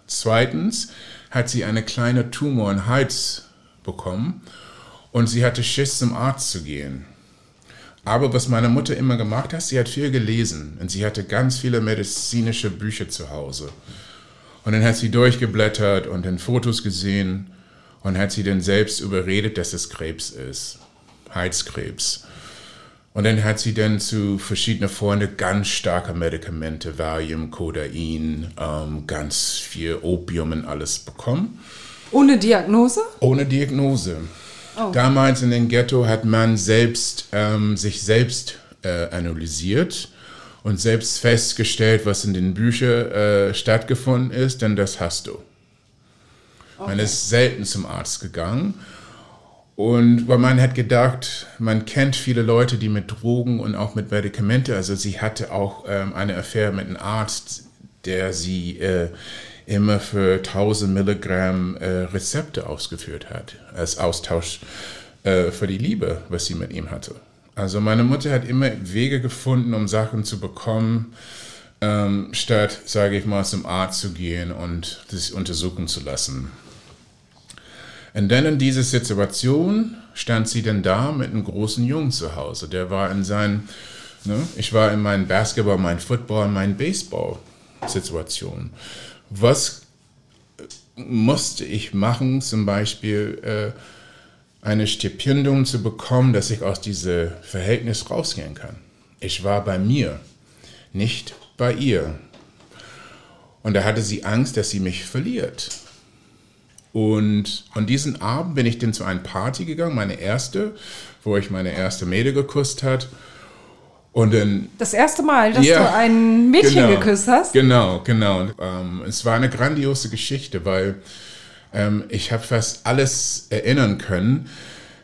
Zweitens hat sie eine kleine Tumor im Hals bekommen und sie hatte Schiss, zum Arzt zu gehen. Aber was meine Mutter immer gemacht hat, sie hat viel gelesen und sie hatte ganz viele medizinische Bücher zu Hause. Und dann hat sie durchgeblättert und dann Fotos gesehen und hat sie dann selbst überredet, dass es Krebs ist, Halskrebs. Und dann hat sie dann zu verschiedenen Freunden ganz starke Medikamente, Valium, Codain, ähm, ganz viel Opium und alles bekommen. Ohne Diagnose? Ohne Diagnose. Oh. Damals in den Ghetto hat man selbst ähm, sich selbst äh, analysiert und selbst festgestellt, was in den Büchern äh, stattgefunden ist, denn das hast du. Man ist selten zum Arzt gegangen. Und weil man hat gedacht, man kennt viele Leute, die mit Drogen und auch mit Medikamente, also sie hatte auch ähm, eine Affäre mit einem Arzt, der sie äh, immer für 1000 Milligramm äh, Rezepte ausgeführt hat, als Austausch äh, für die Liebe, was sie mit ihm hatte. Also meine Mutter hat immer Wege gefunden, um Sachen zu bekommen, ähm, statt, sage ich mal, zum Arzt zu gehen und sich untersuchen zu lassen. Und dann in dieser Situation stand sie dann da mit einem großen Jungen zu Hause. Der war in seinen, ne, ich war in meinen Basketball, mein Football, mein Baseball-Situation. Was musste ich machen, zum Beispiel äh, eine Stipendium zu bekommen, dass ich aus diesem Verhältnis rausgehen kann? Ich war bei mir, nicht bei ihr. Und da hatte sie Angst, dass sie mich verliert. Und an diesen Abend bin ich dann zu einer Party gegangen, meine erste, wo ich meine erste Mädel geküsst hat. Und dann Das erste Mal, dass Ja, du ein Mädchen genau, geküsst hast? Genau, genau. Ähm, es war eine grandiose Geschichte, weil ähm, ich habe fast alles erinnern können,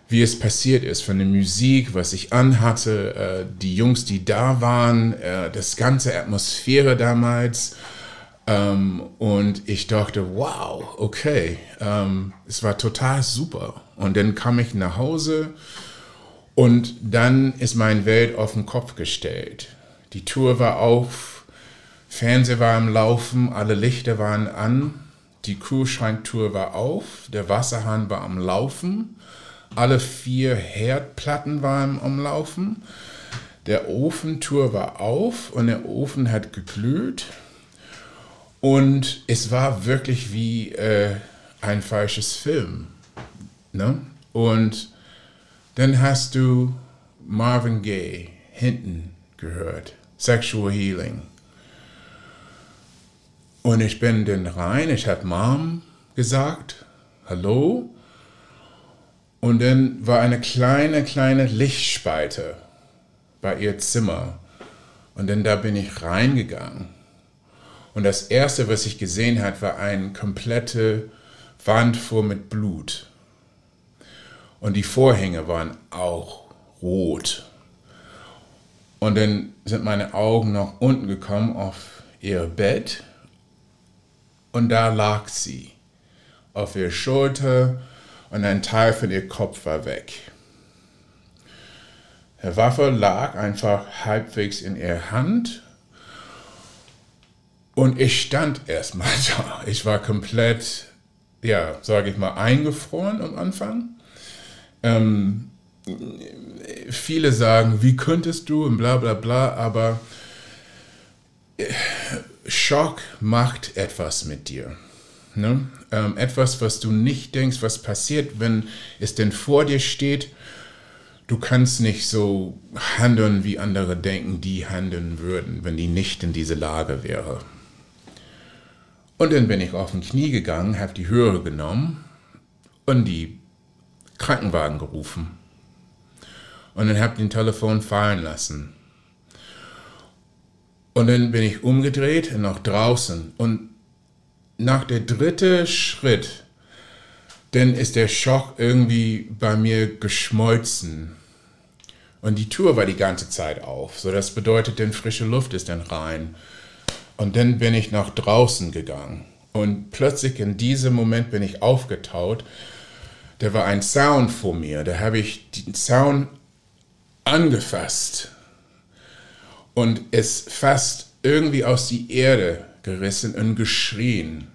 wie es passiert ist, von der Musik, was ich anhatte, äh, die Jungs, die da waren, äh, das ganze Atmosphäre damals. Ähm, und ich dachte, wow, okay, ähm, es war total super. Und dann kam ich nach Hause und dann ist meine Welt auf den Kopf gestellt. Die Tour war auf, Fernseher war am Laufen, alle Lichter waren an, die Kühlschranktour war auf, der Wasserhahn war am Laufen, alle vier Herdplatten waren am Laufen, der Ofentour war auf und der Ofen hat geglüht. Und es war wirklich wie äh, ein falsches Film. Ne? Und dann hast du Marvin Gaye hinten gehört, Sexual Healing. Und ich bin dann rein, ich habe Mom gesagt, hallo. Und dann war eine kleine, kleine Lichtspalte bei ihr Zimmer. Und dann da bin ich reingegangen. Und das erste, was ich gesehen habe, war eine komplette Wand voll mit Blut. Und die Vorhänge waren auch rot. Und dann sind meine Augen nach unten gekommen auf ihr Bett. Und da lag sie. Auf ihrer Schulter und ein Teil von ihr Kopf war weg. Der Waffe lag einfach halbwegs in ihrer Hand. Und ich stand erstmal da. Ich war komplett, ja, sage ich mal, eingefroren am Anfang. Ähm, viele sagen, wie könntest du und bla bla bla, aber Schock macht etwas mit dir. Ne? Ähm, etwas, was du nicht denkst, was passiert, wenn es denn vor dir steht. Du kannst nicht so handeln, wie andere denken, die handeln würden, wenn die nicht in diese Lage wäre. Und dann bin ich auf den Knie gegangen, habe die Höhe genommen und die Krankenwagen gerufen. Und dann habe ich den Telefon fallen lassen. Und dann bin ich umgedreht und nach draußen. Und nach der dritte Schritt, dann ist der Schock irgendwie bei mir geschmolzen. Und die Tür war die ganze Zeit auf. So, das bedeutet, denn frische Luft ist dann rein. Und dann bin ich nach draußen gegangen. Und plötzlich in diesem Moment bin ich aufgetaut. Da war ein Sound vor mir. Da habe ich den Sound angefasst. Und es fast irgendwie aus die Erde gerissen und geschrien.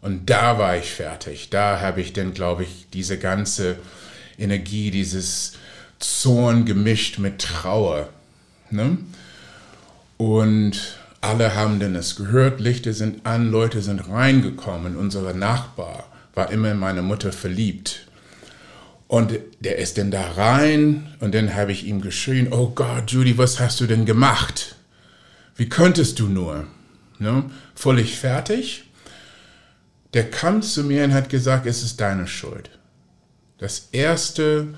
Und da war ich fertig. Da habe ich dann, glaube ich, diese ganze Energie, dieses Zorn gemischt mit Trauer. Ne? Und alle haben dann es gehört, Lichter sind an, Leute sind reingekommen. Unser Nachbar war immer in meine Mutter verliebt. Und der ist dann da rein und dann habe ich ihm geschrien, oh Gott, Judy, was hast du denn gemacht? Wie könntest du nur? Ne? Völlig fertig. Der kam zu mir und hat gesagt, es ist deine Schuld. Das erste,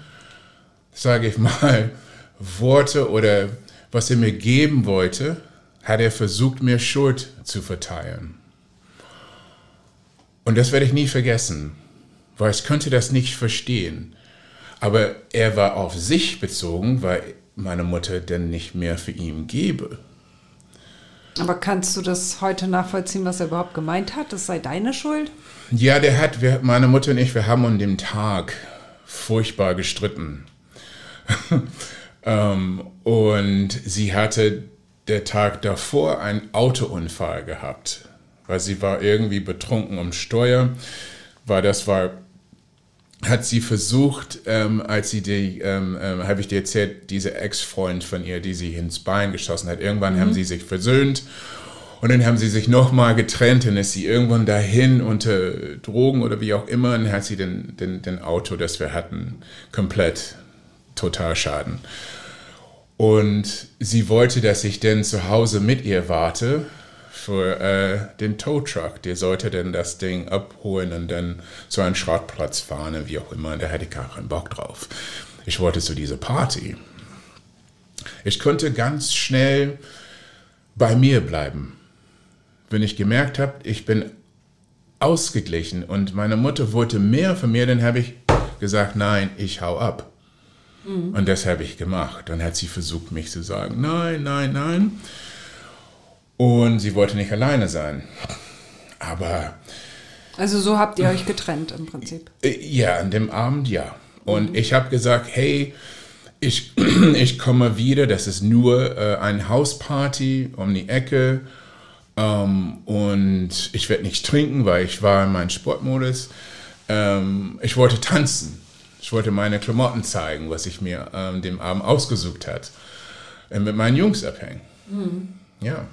sage ich mal, Worte oder was er mir geben wollte, hat er versucht, mir Schuld zu verteilen. Und das werde ich nie vergessen, weil ich könnte das nicht verstehen. Aber er war auf sich bezogen, weil meine Mutter denn nicht mehr für ihn gebe. Aber kannst du das heute nachvollziehen, was er überhaupt gemeint hat? Das sei deine Schuld? Ja, der hat, wir, meine Mutter und ich, wir haben an dem Tag furchtbar gestritten. ähm, und sie hatte der Tag davor einen Autounfall gehabt, weil sie war irgendwie betrunken am Steuer, weil das war hat sie versucht, ähm, als sie die, ähm, ähm, habe ich dir erzählt, diese Ex-Freund von ihr, die sie ins Bein geschossen hat. Irgendwann mhm. haben sie sich versöhnt und dann haben sie sich nochmal getrennt und ist sie irgendwann dahin unter Drogen oder wie auch immer und hat sie den, den, den Auto, das wir hatten, komplett total schaden. Und sie wollte, dass ich denn zu Hause mit ihr warte für äh, den Towtruck. Der sollte dann das Ding abholen und dann zu einem Schrottplatz fahren, wie auch immer. Und da hatte ich gar keinen Bock drauf. Ich wollte zu dieser Party. Ich konnte ganz schnell bei mir bleiben. Wenn ich gemerkt habe, ich bin ausgeglichen und meine Mutter wollte mehr von mir, dann habe ich gesagt, nein, ich hau ab. Mhm. Und das habe ich gemacht. Dann hat sie versucht, mich zu sagen, nein, nein, nein. Und sie wollte nicht alleine sein. Aber. Also so habt ihr euch getrennt im Prinzip. Äh, ja, an dem Abend ja. Und mhm. ich habe gesagt, hey, ich, ich komme wieder, das ist nur äh, eine Hausparty um die Ecke. Ähm, und ich werde nicht trinken, weil ich war in meinem Sportmodus. Ähm, ich wollte tanzen. Ich wollte meine Klamotten zeigen, was ich mir ähm, dem Abend ausgesucht hat. Und mit meinen Jungs abhängen. Mhm. Ja.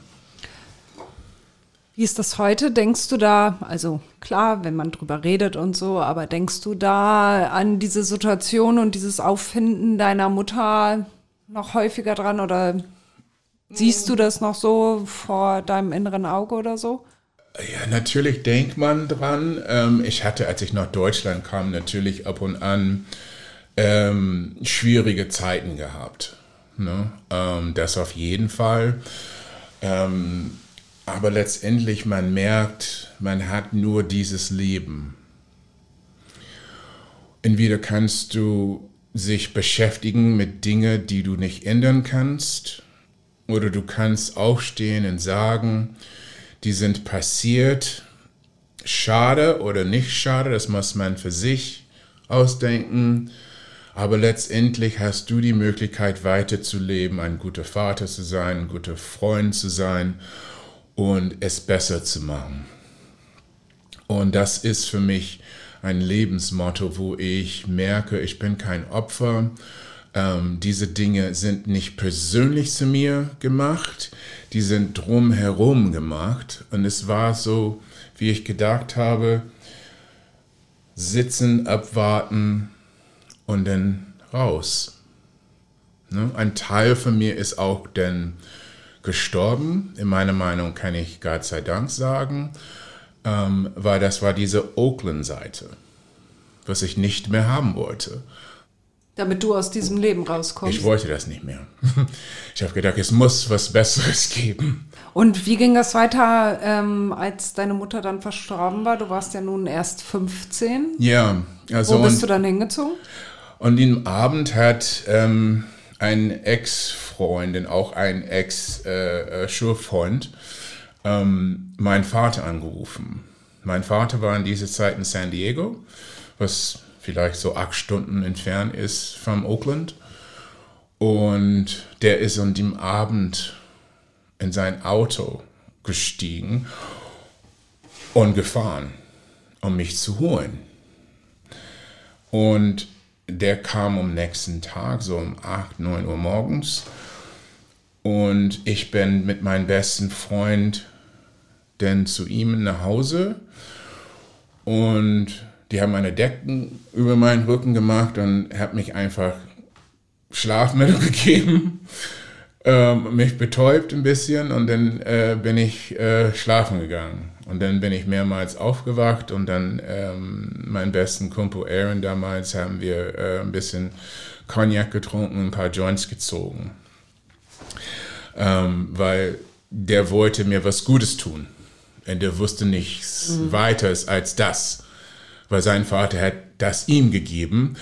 Wie ist das heute? Denkst du da, also klar, wenn man drüber redet und so, aber denkst du da an diese Situation und dieses Auffinden deiner Mutter noch häufiger dran oder siehst du das noch so vor deinem inneren Auge oder so? Ja, natürlich denkt man dran. Ähm, ich hatte, als ich nach Deutschland kam, natürlich ab und an ähm, schwierige Zeiten gehabt. Ne? Ähm, das auf jeden Fall. Ähm, aber letztendlich, man merkt, man hat nur dieses Leben. Entweder kannst du sich beschäftigen mit Dingen, die du nicht ändern kannst, oder du kannst aufstehen und sagen, die sind passiert, schade oder nicht schade, das muss man für sich ausdenken. Aber letztendlich hast du die Möglichkeit weiterzuleben, ein guter Vater zu sein, ein guter Freund zu sein und es besser zu machen. Und das ist für mich ein Lebensmotto, wo ich merke, ich bin kein Opfer. Ähm, diese Dinge sind nicht persönlich zu mir gemacht, die sind drumherum gemacht. Und es war so, wie ich gedacht habe, sitzen, abwarten und dann raus. Ne? Ein Teil von mir ist auch dann gestorben. In meiner Meinung kann ich Gott sei Dank sagen, ähm, weil das war diese Oakland-Seite, was ich nicht mehr haben wollte. Damit du aus diesem Leben rauskommst. Ich wollte das nicht mehr. Ich habe gedacht, es muss was Besseres geben. Und wie ging das weiter, ähm, als deine Mutter dann verstorben war? Du warst ja nun erst 15. Ja, also. Wo bist du dann hingezogen? Und den Abend hat ähm, ein Ex-Freundin, auch ein Ex-Schulfreund, äh, äh, ähm, meinen Vater angerufen. Mein Vater war in dieser Zeit in San Diego, was vielleicht so acht Stunden entfernt ist von Oakland. Und der ist an dem Abend in sein Auto gestiegen und gefahren, um mich zu holen. Und der kam am nächsten Tag, so um 8, 9 Uhr morgens. Und ich bin mit meinem besten Freund dann zu ihm nach Hause. Und die haben eine Decken über meinen Rücken gemacht und hat mich einfach Schlafmittel gegeben, ähm, mich betäubt ein bisschen und dann äh, bin ich äh, schlafen gegangen. Und dann bin ich mehrmals aufgewacht und dann ähm, meinen besten Kumpel Aaron damals haben wir äh, ein bisschen Cognac getrunken, ein paar Joints gezogen. Ähm, weil der wollte mir was Gutes tun. Und der wusste nichts mhm. weiteres als das. Weil sein Vater hat das ihm gegeben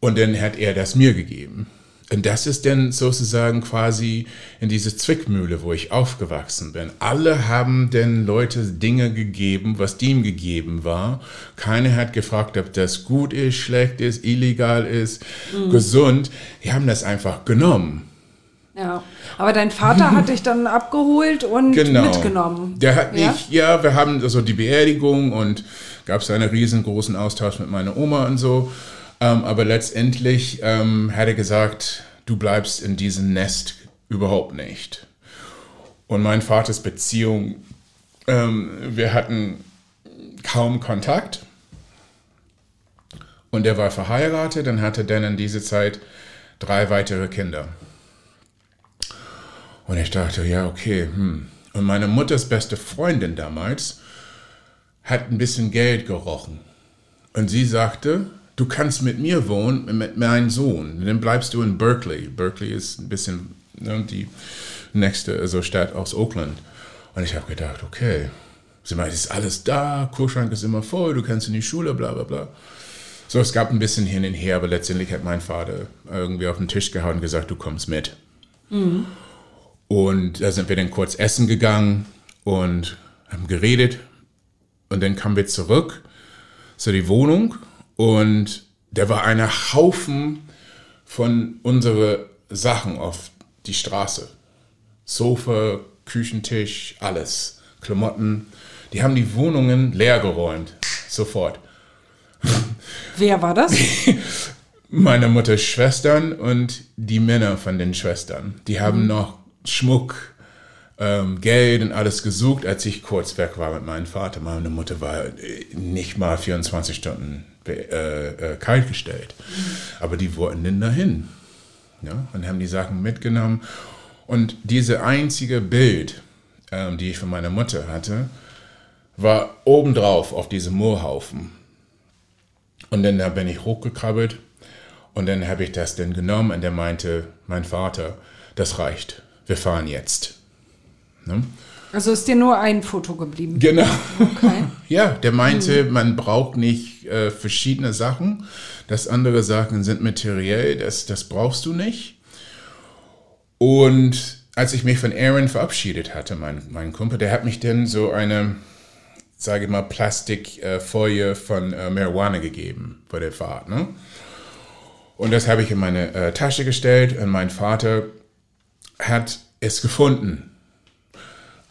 und dann hat er das mir gegeben. Und das ist dann sozusagen quasi in diese Zwickmühle, wo ich aufgewachsen bin. Alle haben den Leute Dinge gegeben, was dem gegeben war. Keiner hat gefragt, ob das gut ist, schlecht ist, illegal ist, mhm. gesund. Die haben das einfach genommen. Ja, aber dein Vater hat dich dann abgeholt und genau. mitgenommen. Der hat ja? mich, ja, wir haben also die Beerdigung und gab es einen riesengroßen Austausch mit meiner Oma und so. Ähm, aber letztendlich ähm, hat er gesagt, du bleibst in diesem Nest überhaupt nicht. Und mein Vaters Beziehung, ähm, wir hatten kaum Kontakt. Und er war verheiratet und hatte dann in dieser Zeit drei weitere Kinder. Und ich dachte, ja, okay. Hm. Und meine Mutters beste Freundin damals hat ein bisschen Geld gerochen. Und sie sagte, du kannst mit mir wohnen, mit meinem Sohn. Dann bleibst du in Berkeley. Berkeley ist ein bisschen ne, die nächste also Stadt aus Oakland. Und ich habe gedacht, okay, sie meint, ist alles da, Kurschrank ist immer voll, du kannst in die Schule, bla bla bla. So, es gab ein bisschen hin und her, aber letztendlich hat mein Vater irgendwie auf den Tisch gehauen und gesagt, du kommst mit. Mhm. Und da sind wir dann kurz essen gegangen und haben geredet. Und dann kamen wir zurück zu die Wohnung und da war ein Haufen von unseren Sachen auf die Straße. Sofa, Küchentisch, alles. Klamotten. Die haben die Wohnungen leer geräumt. Sofort. Wer war das? Meine Mutters Schwestern und die Männer von den Schwestern. Die haben mhm. noch Schmuck, ähm, Geld und alles gesucht, als ich kurz weg war mit meinem Vater. Meine Mutter war nicht mal 24 Stunden äh, äh, kaltgestellt. Aber die wollten dann dahin. Ja, und haben die Sachen mitgenommen. Und diese einzige Bild, ähm, die ich von meiner Mutter hatte, war obendrauf auf diesem Moorhaufen. Und dann da bin ich hochgekrabbelt und dann habe ich das dann genommen und der meinte, mein Vater, das reicht, wir fahren jetzt. Ne? Also ist dir nur ein Foto geblieben? Genau. Okay. ja, der meinte, mhm. man braucht nicht äh, verschiedene Sachen. Das andere Sachen sind materiell, das, das brauchst du nicht. Und als ich mich von Aaron verabschiedet hatte, mein, mein Kumpel, der hat mich dann so eine, sage ich mal, Plastikfolie äh, von äh, Marihuana gegeben vor der Fahrt. Ne? Und das habe ich in meine äh, Tasche gestellt und mein Vater hat es gefunden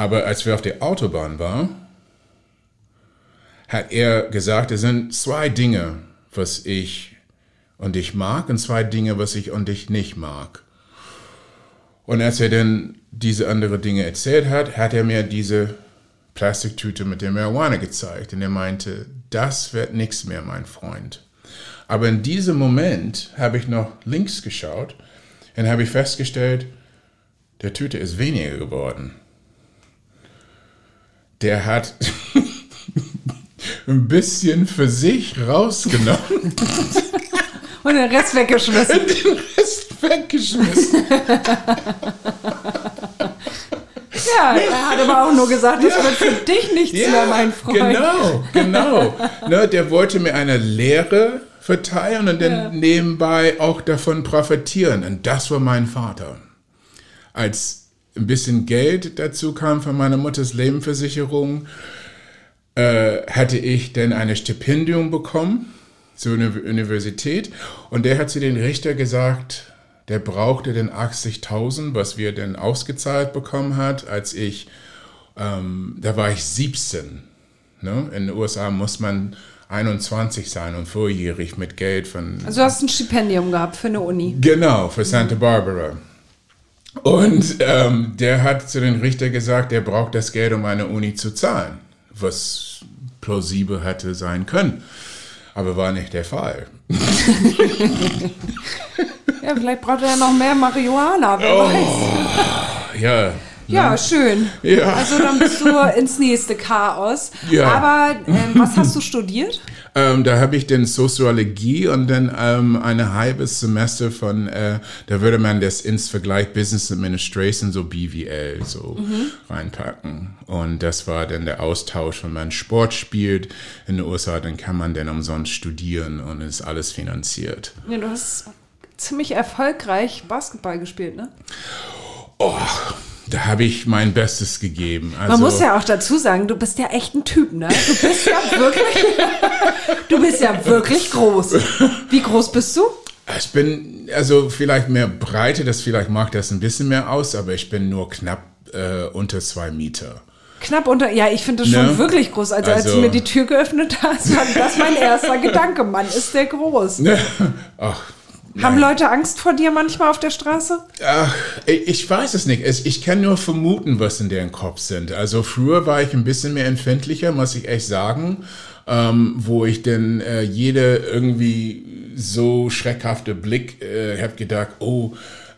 aber als wir auf der Autobahn waren, hat er gesagt, es sind zwei Dinge, was ich und ich mag und zwei Dinge, was ich und ich nicht mag. Und als er dann diese andere Dinge erzählt hat, hat er mir diese Plastiktüte mit der Marihuana gezeigt. Und er meinte, das wird nichts mehr, mein Freund. Aber in diesem Moment habe ich noch links geschaut und habe ich festgestellt, der Tüte ist weniger geworden der hat ein bisschen für sich rausgenommen. Und den Rest weggeschmissen. Den Rest weggeschmissen. Ja, er hat aber auch nur gesagt, das wird für dich nichts mehr, mein Freund. Genau, genau. ne, der wollte mir eine Lehre verteilen und dann Ja. nebenbei auch davon profitieren. Und das war mein Vater. Als ein bisschen Geld dazu kam von meiner Mutters Lebensversicherung, äh, hatte ich dann ein Stipendium bekommen zur Uni Universität und der hat zu den Richter gesagt, der brauchte den 80.000, was wir dann ausgezahlt bekommen hat, als ich, ähm, da war ich 17. Ne? In den USA muss man 21 sein und vorjährig mit Geld von Also du hast ein Stipendium gehabt für eine Uni. Genau, für Santa Barbara. Und ähm, der hat zu den Richter gesagt, der braucht das Geld, um eine Uni zu zahlen, was plausibel hätte sein können. Aber war nicht der Fall. Ja, vielleicht braucht er ja noch mehr Marihuana, wer Oh. weiß. Ja. Ja, schön. Ja. Also dann bist du ins nächste Chaos. Ja. Aber ähm, was hast du studiert? Ähm, da habe ich dann Soziologie und dann ähm, ein halbes Semester von, äh, da würde man das ins Vergleich Business Administration, so BWL, so reinpacken. Und das war dann der Austausch, wenn man Sport spielt in den USA, dann kann man dann umsonst studieren und ist alles finanziert. Ja, du hast ziemlich erfolgreich Basketball gespielt, ne? Oh, da habe ich mein Bestes gegeben. Also, Man muss ja auch dazu sagen, du bist ja echt ein Typ, ne? Du bist ja wirklich, du bist ja wirklich groß. Wie groß bist du? Ich bin, also vielleicht mehr Breite, das vielleicht macht das ein bisschen mehr aus, aber ich bin nur knapp äh, unter zwei Meter. Knapp unter, ja, ich finde das schon Ne? wirklich groß. Also, als Also- du mir die Tür geöffnet hast, war das mein erster Gedanke. Mann, ist der groß. Ach, Haben Leute Angst vor dir manchmal auf der Straße? Ach, ich weiß es nicht. Ich kann nur vermuten, was in deren Kopf sind. Also früher war ich ein bisschen mehr empfindlicher, muss ich echt sagen, ähm, wo ich denn äh, jede irgendwie so schreckhafte Blick äh, habe gedacht, oh,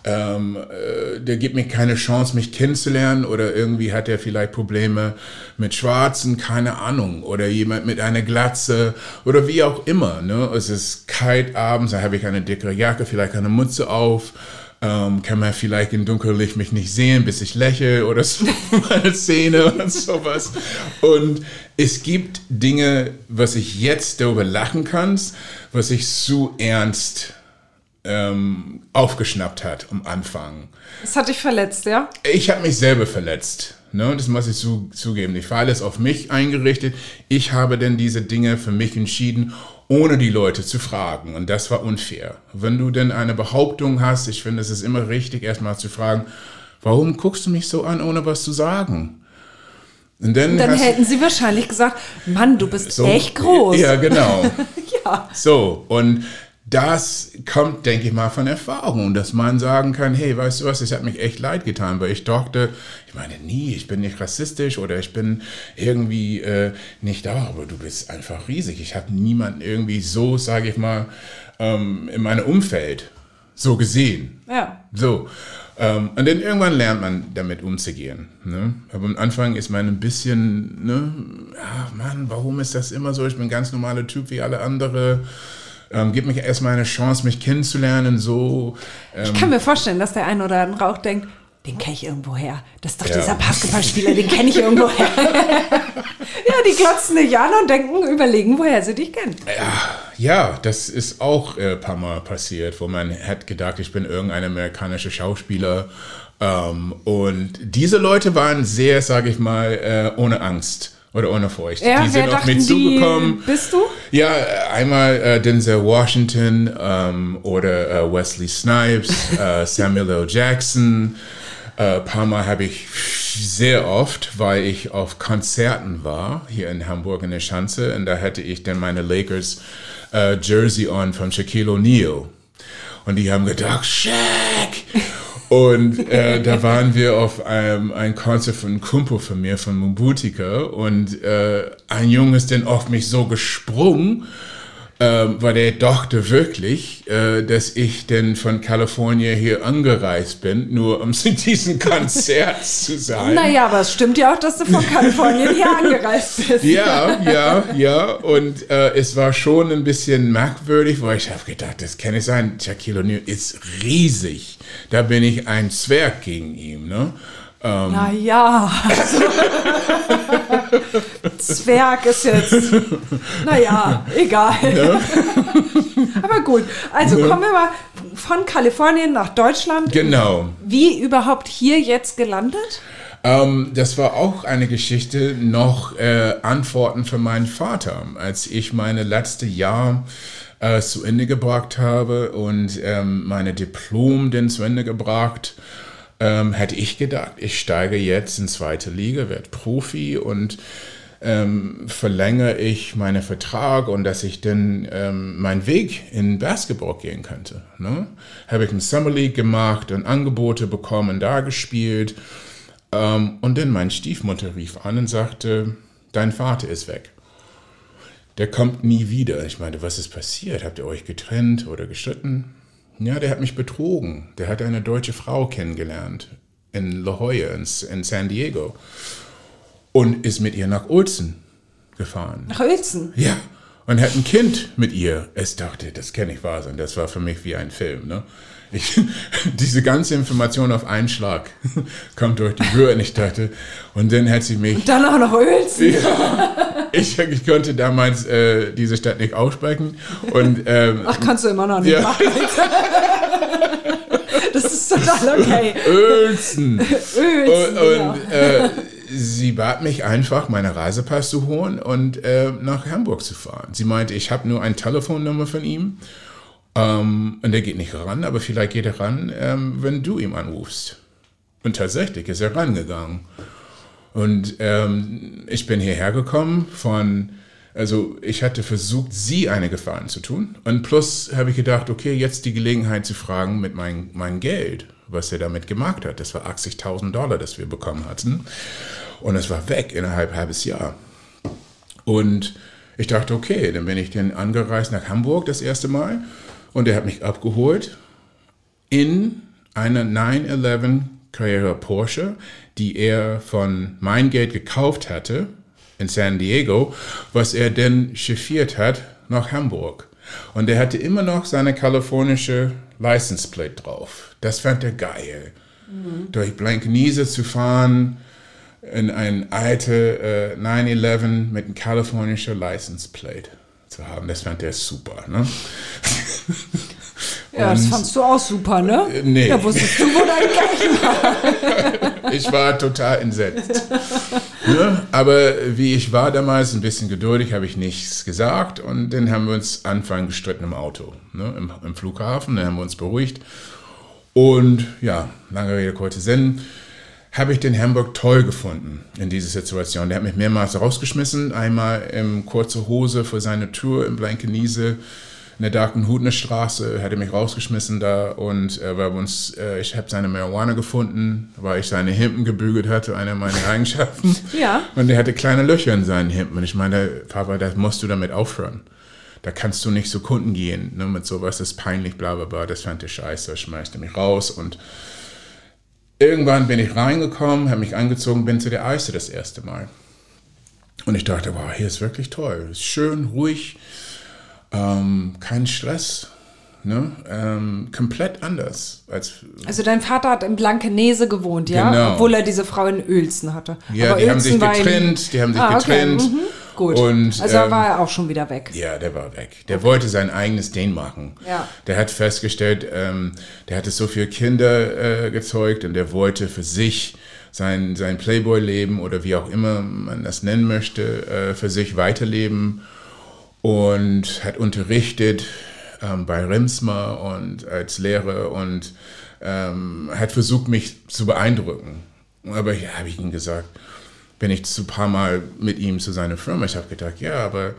ähm, äh, der gibt mir keine Chance, mich kennenzulernen oder irgendwie hat er vielleicht Probleme mit Schwarzen, keine Ahnung, oder jemand mit einer Glatze oder wie auch immer. Ne? Es ist kalt abends, da habe ich eine dickere Jacke, vielleicht eine Mütze auf. Ähm, kann man vielleicht im Dunkellicht mich nicht sehen, bis ich lächle oder so meine Zähne und sowas. Und es gibt Dinge, was ich jetzt darüber lachen kann, was ich zu ernst ähm, aufgeschnappt hat am Anfang. Das hat dich verletzt, ja? Ich habe mich selber verletzt. Ne? Das muss ich zu, zugeben. Ich war alles auf mich eingerichtet. Ich habe denn diese Dinge für mich entschieden, ohne die Leute zu fragen. Und das war unfair. Wenn du denn eine Behauptung hast, ich finde, es ist immer richtig, erstmal zu fragen, warum guckst du mich so an, ohne was zu sagen? Und dann, Dann hätten sie wahrscheinlich gesagt, Mann, du bist so- echt groß. Ja, genau. Ja. So, und das kommt, denke ich mal, von Erfahrung, dass man sagen kann, hey, weißt du was, es hat mich echt leid getan, weil ich dachte, ich meine, nie, ich bin nicht rassistisch oder ich bin irgendwie äh, nicht da, aber du bist einfach riesig. Ich habe niemanden irgendwie so, sage ich mal, ähm, in meinem Umfeld so gesehen. Ja. So. Ähm, und dann irgendwann lernt man damit umzugehen. Ne? Aber am Anfang ist man ein bisschen, ne, ach Mann, warum ist das immer so? Ich bin ein ganz normaler Typ wie alle andere. Ähm, gib mich erstmal eine Chance, mich kennenzulernen. So. Ähm, Ich kann mir vorstellen, dass der ein oder andere auch denkt, den kenne ich irgendwo her. Das ist doch Ja. dieser Basketballspieler, den kenne ich irgendwo her. ja, die glotzen dich an und denken, überlegen, woher sie dich kennen. Ja, das ist auch äh, ein paar Mal passiert, wo man hat gedacht, ich bin irgendein amerikanischer Schauspieler. Ähm, und diese Leute waren sehr, sage ich mal, äh, ohne Angst oder ohne Furcht. Ja, die sind auf mich die, zugekommen. bist du? Ja, einmal äh, Denzel Washington ähm, oder äh, Wesley Snipes, äh, Samuel L. Jackson. Ein äh, paar Mal habe ich sehr oft, weil ich auf Konzerten war, hier in Hamburg in der Schanze, und da hatte ich dann meine Lakers äh, Jersey on von Shaquille O'Neal. Und die haben gedacht, Shaq! Und äh, da waren wir auf einem ein Konzert von Kumpel von mir, von Mumbutika. Und äh, ein Junge ist dann auf mich so gesprungen. Ähm, weil er dachte wirklich, äh, dass ich denn von Kalifornien hier angereist bin, nur um zu diesem Konzert zu sein. Naja, aber es stimmt ja auch, dass du von Kalifornien hier angereist bist. Ja, ja, ja. Und äh, es war schon ein bisschen merkwürdig, weil ich habe gedacht, das kann nicht sein. Shaquille O'Neal ist riesig. Da bin ich ein Zwerg gegen ihn. Ne? Ähm. Naja, also, Zwerg ist jetzt, naja, egal. Ja. Aber gut, also ja. kommen wir mal von Kalifornien nach Deutschland. Genau. Wie überhaupt hier jetzt gelandet? Ähm, das war auch eine Geschichte, noch äh, Antworten für meinen Vater, als ich meine letzte Jahr äh, zu Ende gebracht habe und ähm, meine Diplom denn zu Ende gebracht habe ähm, hätte ich gedacht, ich steige jetzt in zweite Liga, werde Profi und ähm, verlängere ich meinen Vertrag und dass ich dann ähm, meinen Weg in Basketball gehen könnte. Ne? Habe ich eine Summer League gemacht und Angebote bekommen, da gespielt. Ähm, und dann meine Stiefmutter rief an und sagte, dein Vater ist weg. Der kommt nie wieder. Ich meinte, was ist passiert? Habt ihr euch getrennt oder gestritten? Ja, der hat mich betrogen. Der hat eine deutsche Frau kennengelernt in La Jolla, in, in San Diego. Und ist mit ihr nach Uelzen gefahren. Nach Uelzen? Ja. Und hat ein Kind mit ihr. Ich dachte, das kann nicht wahr sein. Das war für mich wie ein Film. Ne? Ich, diese ganze Information auf einen Schlag kommt durch die Tür und ich dachte, und dann hat sie mich. Und dann auch noch Uelzen. Ja, ich, ich konnte damals äh, diese Stadt nicht aussprechen. Und, ähm, Ach, kannst du immer noch nicht ja. machen. das ist total okay. Uelzen. Uelzen. Und, und äh, sie bat mich einfach, meine Reisepass zu holen und äh, nach Hamburg zu fahren. Sie meinte, ich habe nur eine Telefonnummer von ihm ähm, und der geht nicht ran, aber vielleicht geht er ran, ähm, wenn du ihm anrufst. Und tatsächlich ist er rangegangen. Und ähm, ich bin hierher gekommen von, also ich hatte versucht, sie eine Gefallen zu tun. Und plus habe ich gedacht, okay, jetzt die Gelegenheit zu fragen mit mein, mein Geld, was er damit gemacht hat. Das war 80.000 Dollar, das wir bekommen hatten. Und es war weg innerhalb halbes Jahr. Und ich dachte, okay, dann bin ich dann angereist nach Hamburg das erste Mal und er hat mich abgeholt in einer 911 Carrera Porsche, die er von mein Geld gekauft hatte in San Diego, was er dann chauffiert hat nach Hamburg. Und er hatte immer noch seine kalifornische License Plate drauf. Das fand er geil. Mhm. Durch Blankenese zu fahren, in ein alte äh, 911 mit einem kalifornischen License Plate zu haben. Das fand er super. Ne? Ja, und, das fandst du auch super, ne? Äh, nee. Da wusstest du, wo dein Geld war. ich war total entsetzt. ne? Aber wie ich war damals, ein bisschen geduldig, habe ich nichts gesagt. Und dann haben wir uns anfangen gestritten im Auto, ne? Im, im Flughafen. Dann haben wir uns beruhigt. Und ja, lange Rede, kurzer Sinn habe ich den Hamburg toll gefunden in dieser Situation. Der hat mich mehrmals rausgeschmissen, einmal in kurzer Hose vor seiner Tür in Blankenese in der Darkenhutner Straße, hat er mich rausgeschmissen da und äh, weil uns, äh, ich habe seine Marihuana gefunden, weil ich seine Hemden gebügelt hatte, eine meiner Eigenschaften. ja. Und er hatte kleine Löcher in seinen Hemden. Und ich meine, Papa, das musst du damit aufhören. Da kannst du nicht zu Kunden gehen, ne, mit sowas, das ist peinlich, bla bla bla. Das fand ich scheiße, schmeißte mich raus und Irgendwann bin ich reingekommen, habe mich angezogen, bin zu der Eiste das erste Mal. Und ich dachte, wow, hier ist wirklich toll. Ist schön, ruhig, ähm, kein Stress. Ne? Ähm, komplett anders. Als also dein Vater hat in Blankenese gewohnt, ja? Genau. Obwohl er diese Frau in Uelzen hatte. Ja, Aber die Uelzen haben sich getrennt, die haben sich ah, okay. getrennt. Mhm. Gut. Und, also ähm, war er auch schon wieder weg. Ja, der war weg. Der okay. wollte sein eigenes Ding machen. Ja. Der hat festgestellt, ähm, der hatte so viele Kinder äh, gezeugt und der wollte für sich sein, sein Playboy-Leben oder wie auch immer man das nennen möchte, äh, für sich weiterleben und hat unterrichtet ähm, bei Rimsma und als Lehrer und ähm, hat versucht, mich zu beeindrucken. Aber ja, habe ich ihm gesagt, bin ich zu paar Mal mit ihm zu seiner Firma. Ich habe gedacht, ja, aber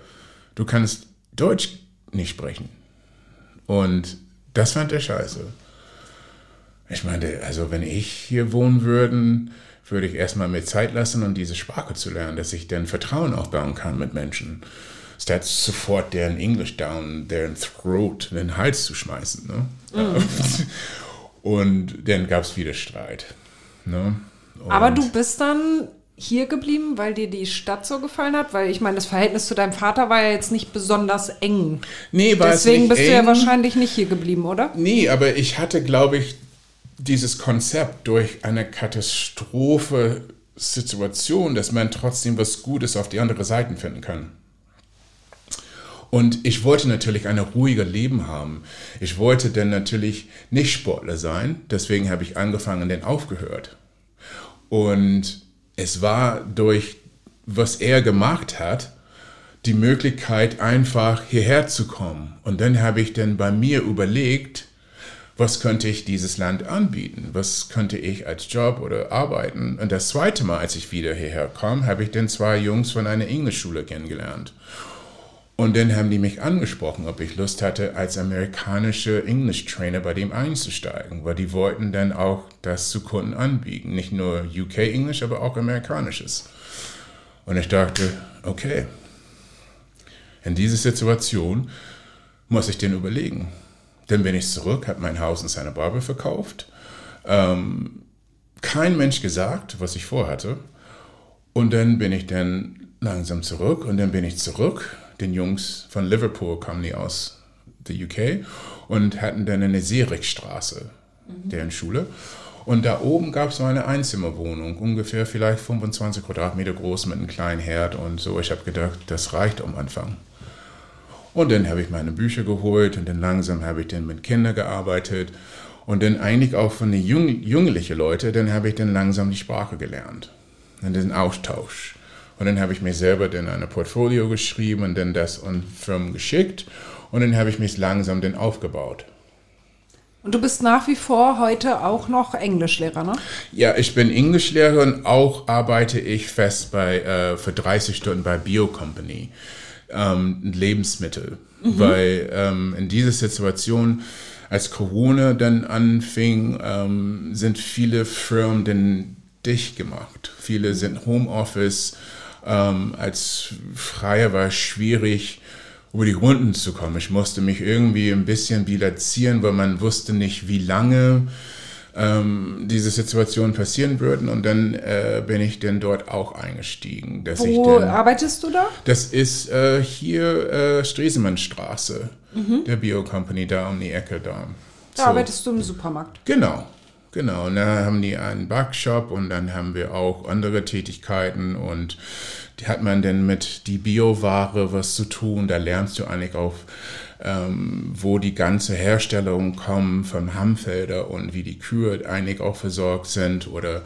du kannst Deutsch nicht sprechen. Und das fand er scheiße. Ich meinte, also wenn ich hier wohnen würde, würde ich erstmal mir Zeit lassen, um diese Sprache zu lernen, dass ich dann Vertrauen aufbauen kann mit Menschen. Statt sofort deren Englisch down, deren Throat in den Hals zu schmeißen. Ne? Mm. Und dann gab es wieder Streit. Ne? Aber du bist dann hier geblieben, weil dir die Stadt so gefallen hat? Weil ich meine, das Verhältnis zu deinem Vater war ja jetzt nicht besonders eng. Nee, war Deswegen es nicht bist eng. du ja wahrscheinlich nicht hier geblieben, oder? Nee, aber ich hatte, glaube ich, dieses Konzept durch eine Katastrophe Situation, dass man trotzdem was Gutes auf die andere Seite finden kann. Und ich wollte natürlich ein ruhiger Leben haben. Ich wollte dann natürlich nicht Sportler sein. Deswegen habe ich angefangen und dann aufgehört. Und es war durch, was er gemacht hat, die Möglichkeit, einfach hierher zu kommen. Und dann habe ich dann bei mir überlegt, was könnte ich dieses Land anbieten? Was könnte ich als Job oder arbeiten? Und das zweite Mal, als ich wieder hierher kam, habe ich dann zwei Jungs von einer Englischschule kennengelernt. Und dann haben die mich angesprochen, ob ich Lust hatte, als amerikanische English-Trainer bei dem einzusteigen, weil die wollten dann auch das zu Kunden anbieten. Nicht nur UK-Englisch, aber auch amerikanisches. Und ich dachte, okay, in dieser Situation muss ich den überlegen. Dann bin ich zurück, habe mein Haus in Santa Barbara verkauft. Ähm, kein Mensch gesagt, was ich vorhatte. Und dann bin ich dann langsam zurück und dann bin ich zurück. Den Jungs von Liverpool kamen die aus der UK und hatten dann eine Seerichstraße, mhm. deren Schule. Und da oben gab es so eine Einzimmerwohnung, ungefähr vielleicht 25 Quadratmeter groß mit einem kleinen Herd und so. Ich habe gedacht, das reicht am Anfang. Und dann habe ich meine Bücher geholt und dann langsam habe ich dann mit Kindern gearbeitet. Und dann eigentlich auch von den jung, jünglichen Leuten, dann habe ich dann langsam die Sprache gelernt. Und den Austausch. Und dann habe ich mir selber dann ein Portfolio geschrieben und dann das an Firmen geschickt. Und dann habe ich mich langsam dann aufgebaut. Und du bist nach wie vor heute auch noch Englischlehrer, ne? Ja, ich bin Englischlehrer und auch arbeite ich fest bei, äh, für 30 Stunden bei Bio Company, ähm, Lebensmittel. Mhm. Weil ähm, in dieser Situation, als Corona dann anfing, ähm, sind viele Firmen dann dicht gemacht. Viele sind Homeoffice. Ähm, als Freier war es schwierig, über die Runden zu kommen. Ich musste mich irgendwie ein bisschen bilanzieren, weil man wusste nicht, wie lange ähm, diese Situationen passieren würden. Und dann äh, bin ich dann dort auch eingestiegen. Dass Wo dann, arbeitest du da? Das ist äh, hier äh, Stresemannstraße, mhm. der Bio Company da um die Ecke da. Da so. arbeitest du im Supermarkt. Genau. Genau, und dann haben die einen Backshop und dann haben wir auch andere Tätigkeiten und die hat man dann mit die Bioware was zu tun. Da lernst du eigentlich auch, ähm, wo die ganze Herstellung kommt von Hammfelder und wie die Kühe eigentlich auch versorgt sind oder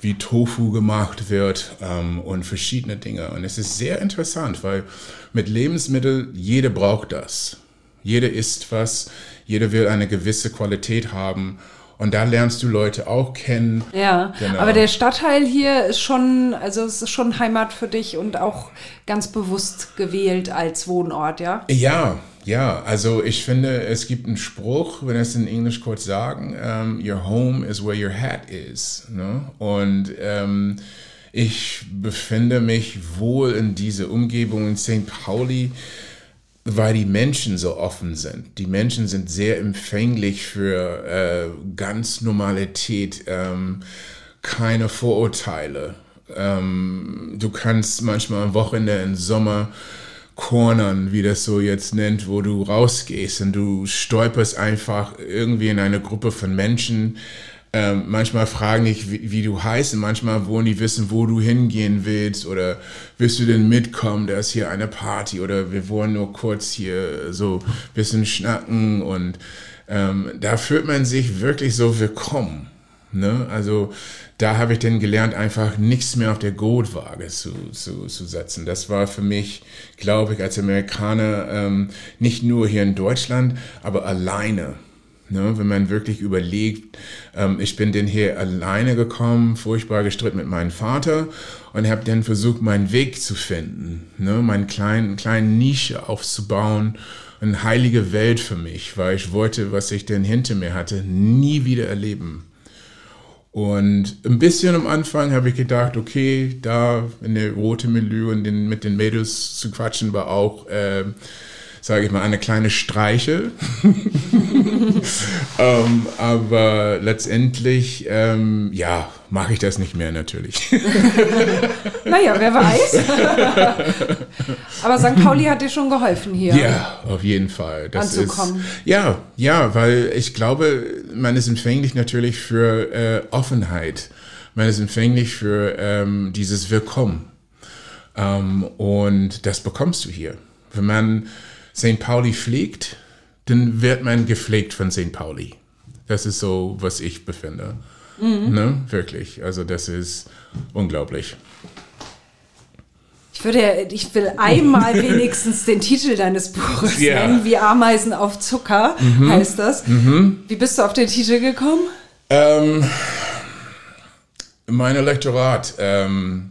wie Tofu gemacht wird ähm, und verschiedene Dinge. Und es ist sehr interessant, weil mit Lebensmitteln, jeder braucht das. Jeder isst was, jeder will eine gewisse Qualität haben. Und da lernst du Leute auch kennen. Ja, genau. aber der Stadtteil hier ist schon, also es ist schon Heimat für dich und auch ganz bewusst gewählt als Wohnort, ja? Ja, ja. Also ich finde, es gibt einen Spruch, wenn wir es in Englisch kurz sagen, um, your home is where your hat is. Ne? Und ähm, ich befinde mich wohl in dieser Umgebung in St. Pauli weil die Menschen so offen sind. Die Menschen sind sehr empfänglich für äh, ganz Normalität, ähm, keine Vorurteile. Ähm, du kannst manchmal am Wochenende im Sommer cornern, wie das so jetzt nennt, wo du rausgehst und du stolperst einfach irgendwie in eine Gruppe von Menschen, ähm, manchmal fragen dich, wie, wie, du heißt und manchmal wollen die wissen, wo du hingehen willst oder willst du denn mitkommen, da ist hier eine Party oder wir wollen nur kurz hier so ein bisschen schnacken und ähm, da fühlt man sich wirklich so willkommen. Ne? Also da habe ich dann gelernt, einfach nichts mehr auf der Goldwaage zu, zu, zu setzen. Das war für mich, glaube ich, als Amerikaner ähm, nicht nur hier in Deutschland, aber alleine Ne, wenn man wirklich überlegt, ähm, ich bin denn hier alleine gekommen, furchtbar gestritten mit meinem Vater und habe dann versucht, meinen Weg zu finden, ne, meine kleinen, kleinen Nische aufzubauen, eine heilige Welt für mich, weil ich wollte, was ich denn hinter mir hatte, nie wieder erleben. Und ein bisschen am Anfang habe ich gedacht, okay, da in der rote Milieu und den, mit den Mädels zu quatschen war auch, äh, sage ich mal, eine kleine Streiche. ähm, aber letztendlich, ähm, ja, mache ich das nicht mehr natürlich. naja, wer weiß. aber St. Pauli hat dir schon geholfen hier. Ja, auf jeden Fall. Das anzukommen. Ist, ja, ja, weil ich glaube, man ist empfänglich natürlich für äh, Offenheit. Man ist empfänglich für ähm, dieses Willkommen. Ähm, und das bekommst du hier. Wenn man St. Pauli pflegt, dann wird man gepflegt von St. Pauli. Das ist so, was ich befinde. Mhm. Ne? Wirklich. Also das ist unglaublich. Ich würde, ich will einmal wenigstens den Titel deines Buches yeah. nennen, wie Ameisen auf Zucker mhm. heißt das. Mhm. Wie bist du auf den Titel gekommen? Ähm, mein Lektorat, ähm,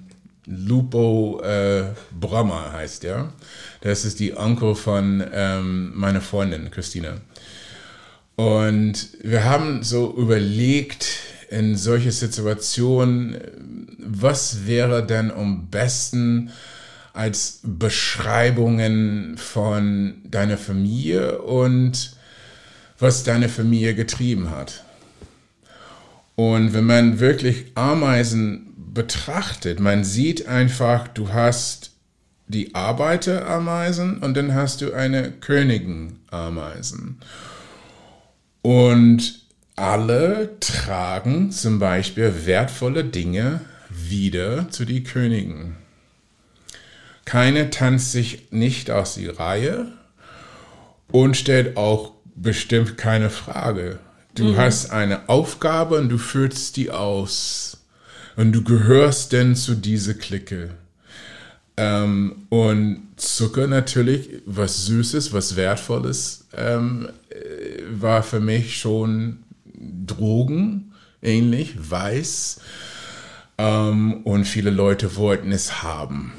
Lupo äh, Brommer heißt der. Das ist die Onkel von ähm, meiner Freundin Christina. Und wir haben so überlegt, in solche Situationen, was wäre denn am besten als Beschreibungen von deiner Familie und was deine Familie getrieben hat. Und wenn man wirklich Ameisen betrachtet, man sieht einfach, du hast die Arbeiterameisen und dann hast du eine Königenameisen. Und alle tragen zum Beispiel wertvolle Dinge wieder zu die Königen. Keine tanzt sich nicht aus die Reihe und stellt auch bestimmt keine Frage. Du mhm. hast eine Aufgabe und du führst die aus. Und du gehörst denn zu dieser Clique. Ähm, und Zucker natürlich, was Süßes, was Wertvolles, ähm, äh, war für mich schon Drogen ähnlich, weiß. Ähm, und viele Leute wollten es haben.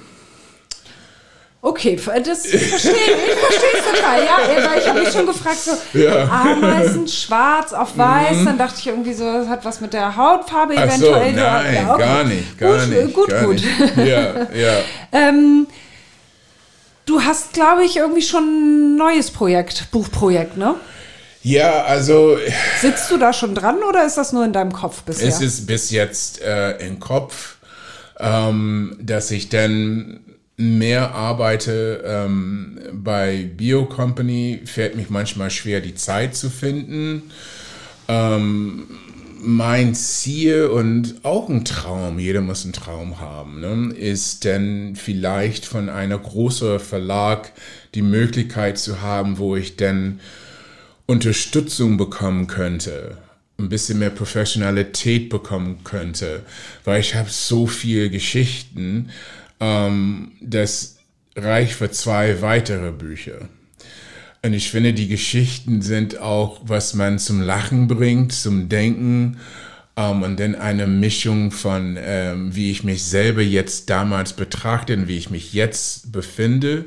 Okay, das verstehe ich. Verstehe es total. Ja, weil ich habe mich schon gefragt, so ja. Ameisen schwarz auf weiß. Mhm. Dann dachte ich irgendwie so, das hat was mit der Hautfarbe Ach eventuell. So, nein, ja, okay. gar nicht, gar gut, nicht. Gut, gar gut. Nicht. Ja, ja. ähm, du hast, glaube ich, irgendwie schon ein neues Projekt, Buchprojekt, ne? Ja, also. Sitzt du da schon dran oder ist das nur in deinem Kopf bisher? Es ist bis jetzt äh, im Kopf, ähm, dass ich dann mehr arbeite ähm, bei Bio Company, fällt mich manchmal schwer, die Zeit zu finden. Ähm, mein Ziel und auch ein Traum, jeder muss einen Traum haben, ne, ist denn vielleicht von einer großen Verlag die Möglichkeit zu haben, wo ich dann Unterstützung bekommen könnte, ein bisschen mehr Professionalität bekommen könnte, weil ich habe so viele Geschichten, ähm, das reicht für zwei weitere Bücher. Und ich finde, die Geschichten sind auch, was man zum Lachen bringt, zum Denken ähm, und dann eine Mischung von, ähm, wie ich mich selber jetzt damals betrachte und wie ich mich jetzt befinde,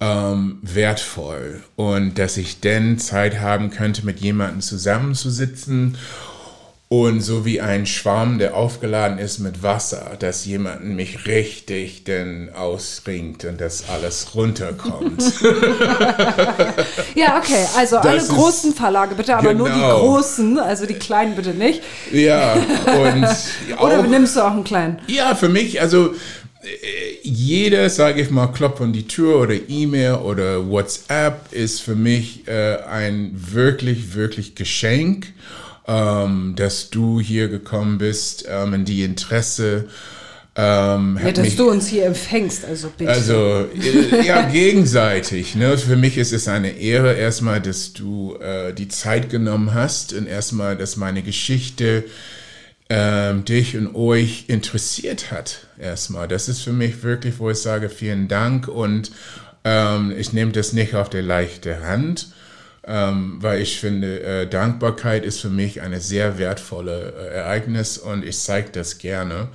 ähm, wertvoll. Und dass ich dann Zeit haben könnte, mit jemandem zusammenzusitzen und so wie ein Schwamm, der aufgeladen ist mit Wasser, dass jemand mich richtig denn ausringt und dass alles runterkommt. ja, okay. Also das alle großen Verlage bitte, aber genau. nur die genau. großen, also die kleinen bitte nicht. Ja, und Oder auch, nimmst du auch einen kleinen? Ja, für mich, also äh, jeder, sage ich mal, Klopf an die Tür oder E-Mail oder WhatsApp ist für mich äh, ein wirklich, wirklich Geschenk ähm, dass du hier gekommen bist, ähm, in die Interesse. Ähm, ja, dass mich, du uns hier empfängst, also bitte. Also, äh, ja, gegenseitig. Ne? Für mich ist es eine Ehre, erstmal, dass du äh, die Zeit genommen hast und erstmal, dass meine Geschichte ähm, dich und euch interessiert hat. Erstmal. Das ist für mich wirklich, wo ich sage, vielen Dank und ähm, ich nehme das nicht auf der leichten Hand ähm, weil ich finde, äh, Dankbarkeit ist für mich eine sehr wertvolle äh, Ereignis und ich zeige das gerne.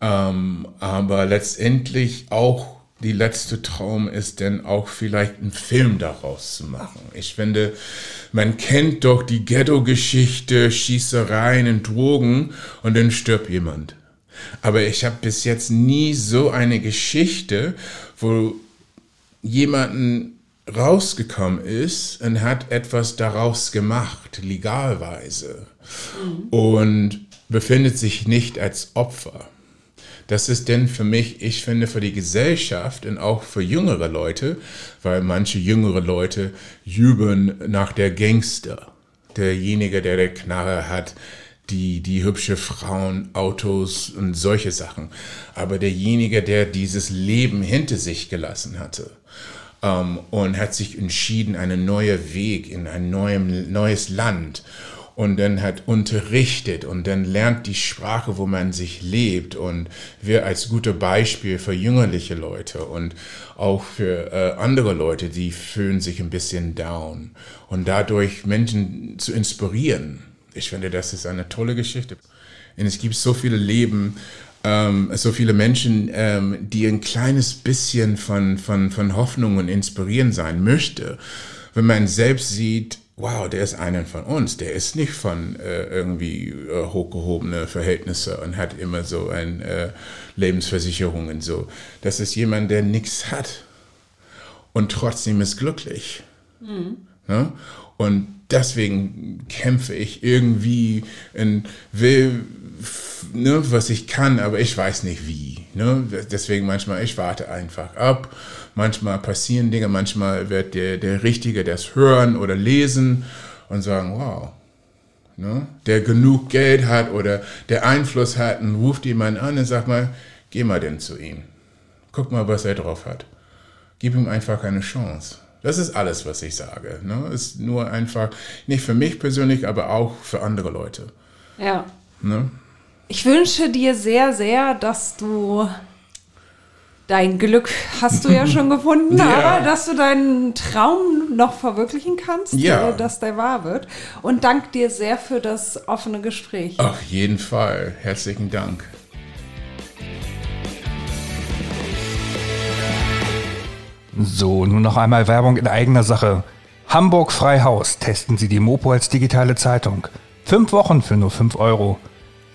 Ähm, aber letztendlich auch die letzte Traum ist dann auch vielleicht einen Film daraus zu machen. Ich finde, man kennt doch die Ghetto-Geschichte, Schießereien und Drogen und dann stirbt jemand. Aber ich habe bis jetzt nie so eine Geschichte, wo jemanden rausgekommen ist und hat etwas daraus gemacht, legalweise, mhm. und befindet sich nicht als Opfer. Das ist denn für mich, ich finde, für die Gesellschaft und auch für jüngere Leute, weil manche jüngere Leute jubeln nach der Gangster, derjenige, der der Knarre hat, die, die hübsche Frauen, Autos und solche Sachen. Aber derjenige, der dieses Leben hinter sich gelassen hatte ähm, und hat sich entschieden, einen neuen Weg in ein neuem, neues Land. Und dann hat unterrichtet und dann lernt die Sprache, wo man sich lebt. Und wir als gute Beispiel für jüngerliche Leute und auch für äh, andere Leute, die fühlen sich ein bisschen down. Und dadurch Menschen zu inspirieren. Ich finde, das ist eine tolle Geschichte. Und es gibt so viele Leben, ähm, so viele Menschen, ähm, die ein kleines bisschen von, von, von Hoffnung und Inspirieren sein möchte. Wenn man selbst sieht, wow, der ist einer von uns, der ist nicht von äh, irgendwie äh, hochgehobene Verhältnisse und hat immer so ein äh, Lebensversicherung und so. Das ist jemand, der nichts hat und trotzdem ist glücklich. Mhm. Ne? Und deswegen kämpfe ich irgendwie und will, ne, was ich kann, aber ich weiß nicht wie. Ne? Deswegen manchmal, ich warte einfach ab. Manchmal passieren Dinge, manchmal wird der, der Richtige das hören oder lesen und sagen, wow, ne? der genug Geld hat oder der Einfluss hat und ruft jemanden an und sagt mal, geh mal denn zu ihm. Guck mal, was er drauf hat. Gib ihm einfach eine Chance. Das ist alles, was ich sage. Ne? Ist nur einfach, nicht für mich persönlich, aber auch für andere Leute. Ja. Ne? Ich wünsche dir sehr, sehr, dass du dein Glück hast du ja schon gefunden, ja. aber dass du deinen Traum noch verwirklichen kannst, ja. Dass der wahr wird. Und danke dir sehr für das offene Gespräch. Auf jeden Fall. Herzlichen Dank. So, nun noch einmal Werbung in eigener Sache. Hamburg Freihaus. Testen Sie die Mopo als digitale Zeitung. Fünf Wochen für nur fünf Euro.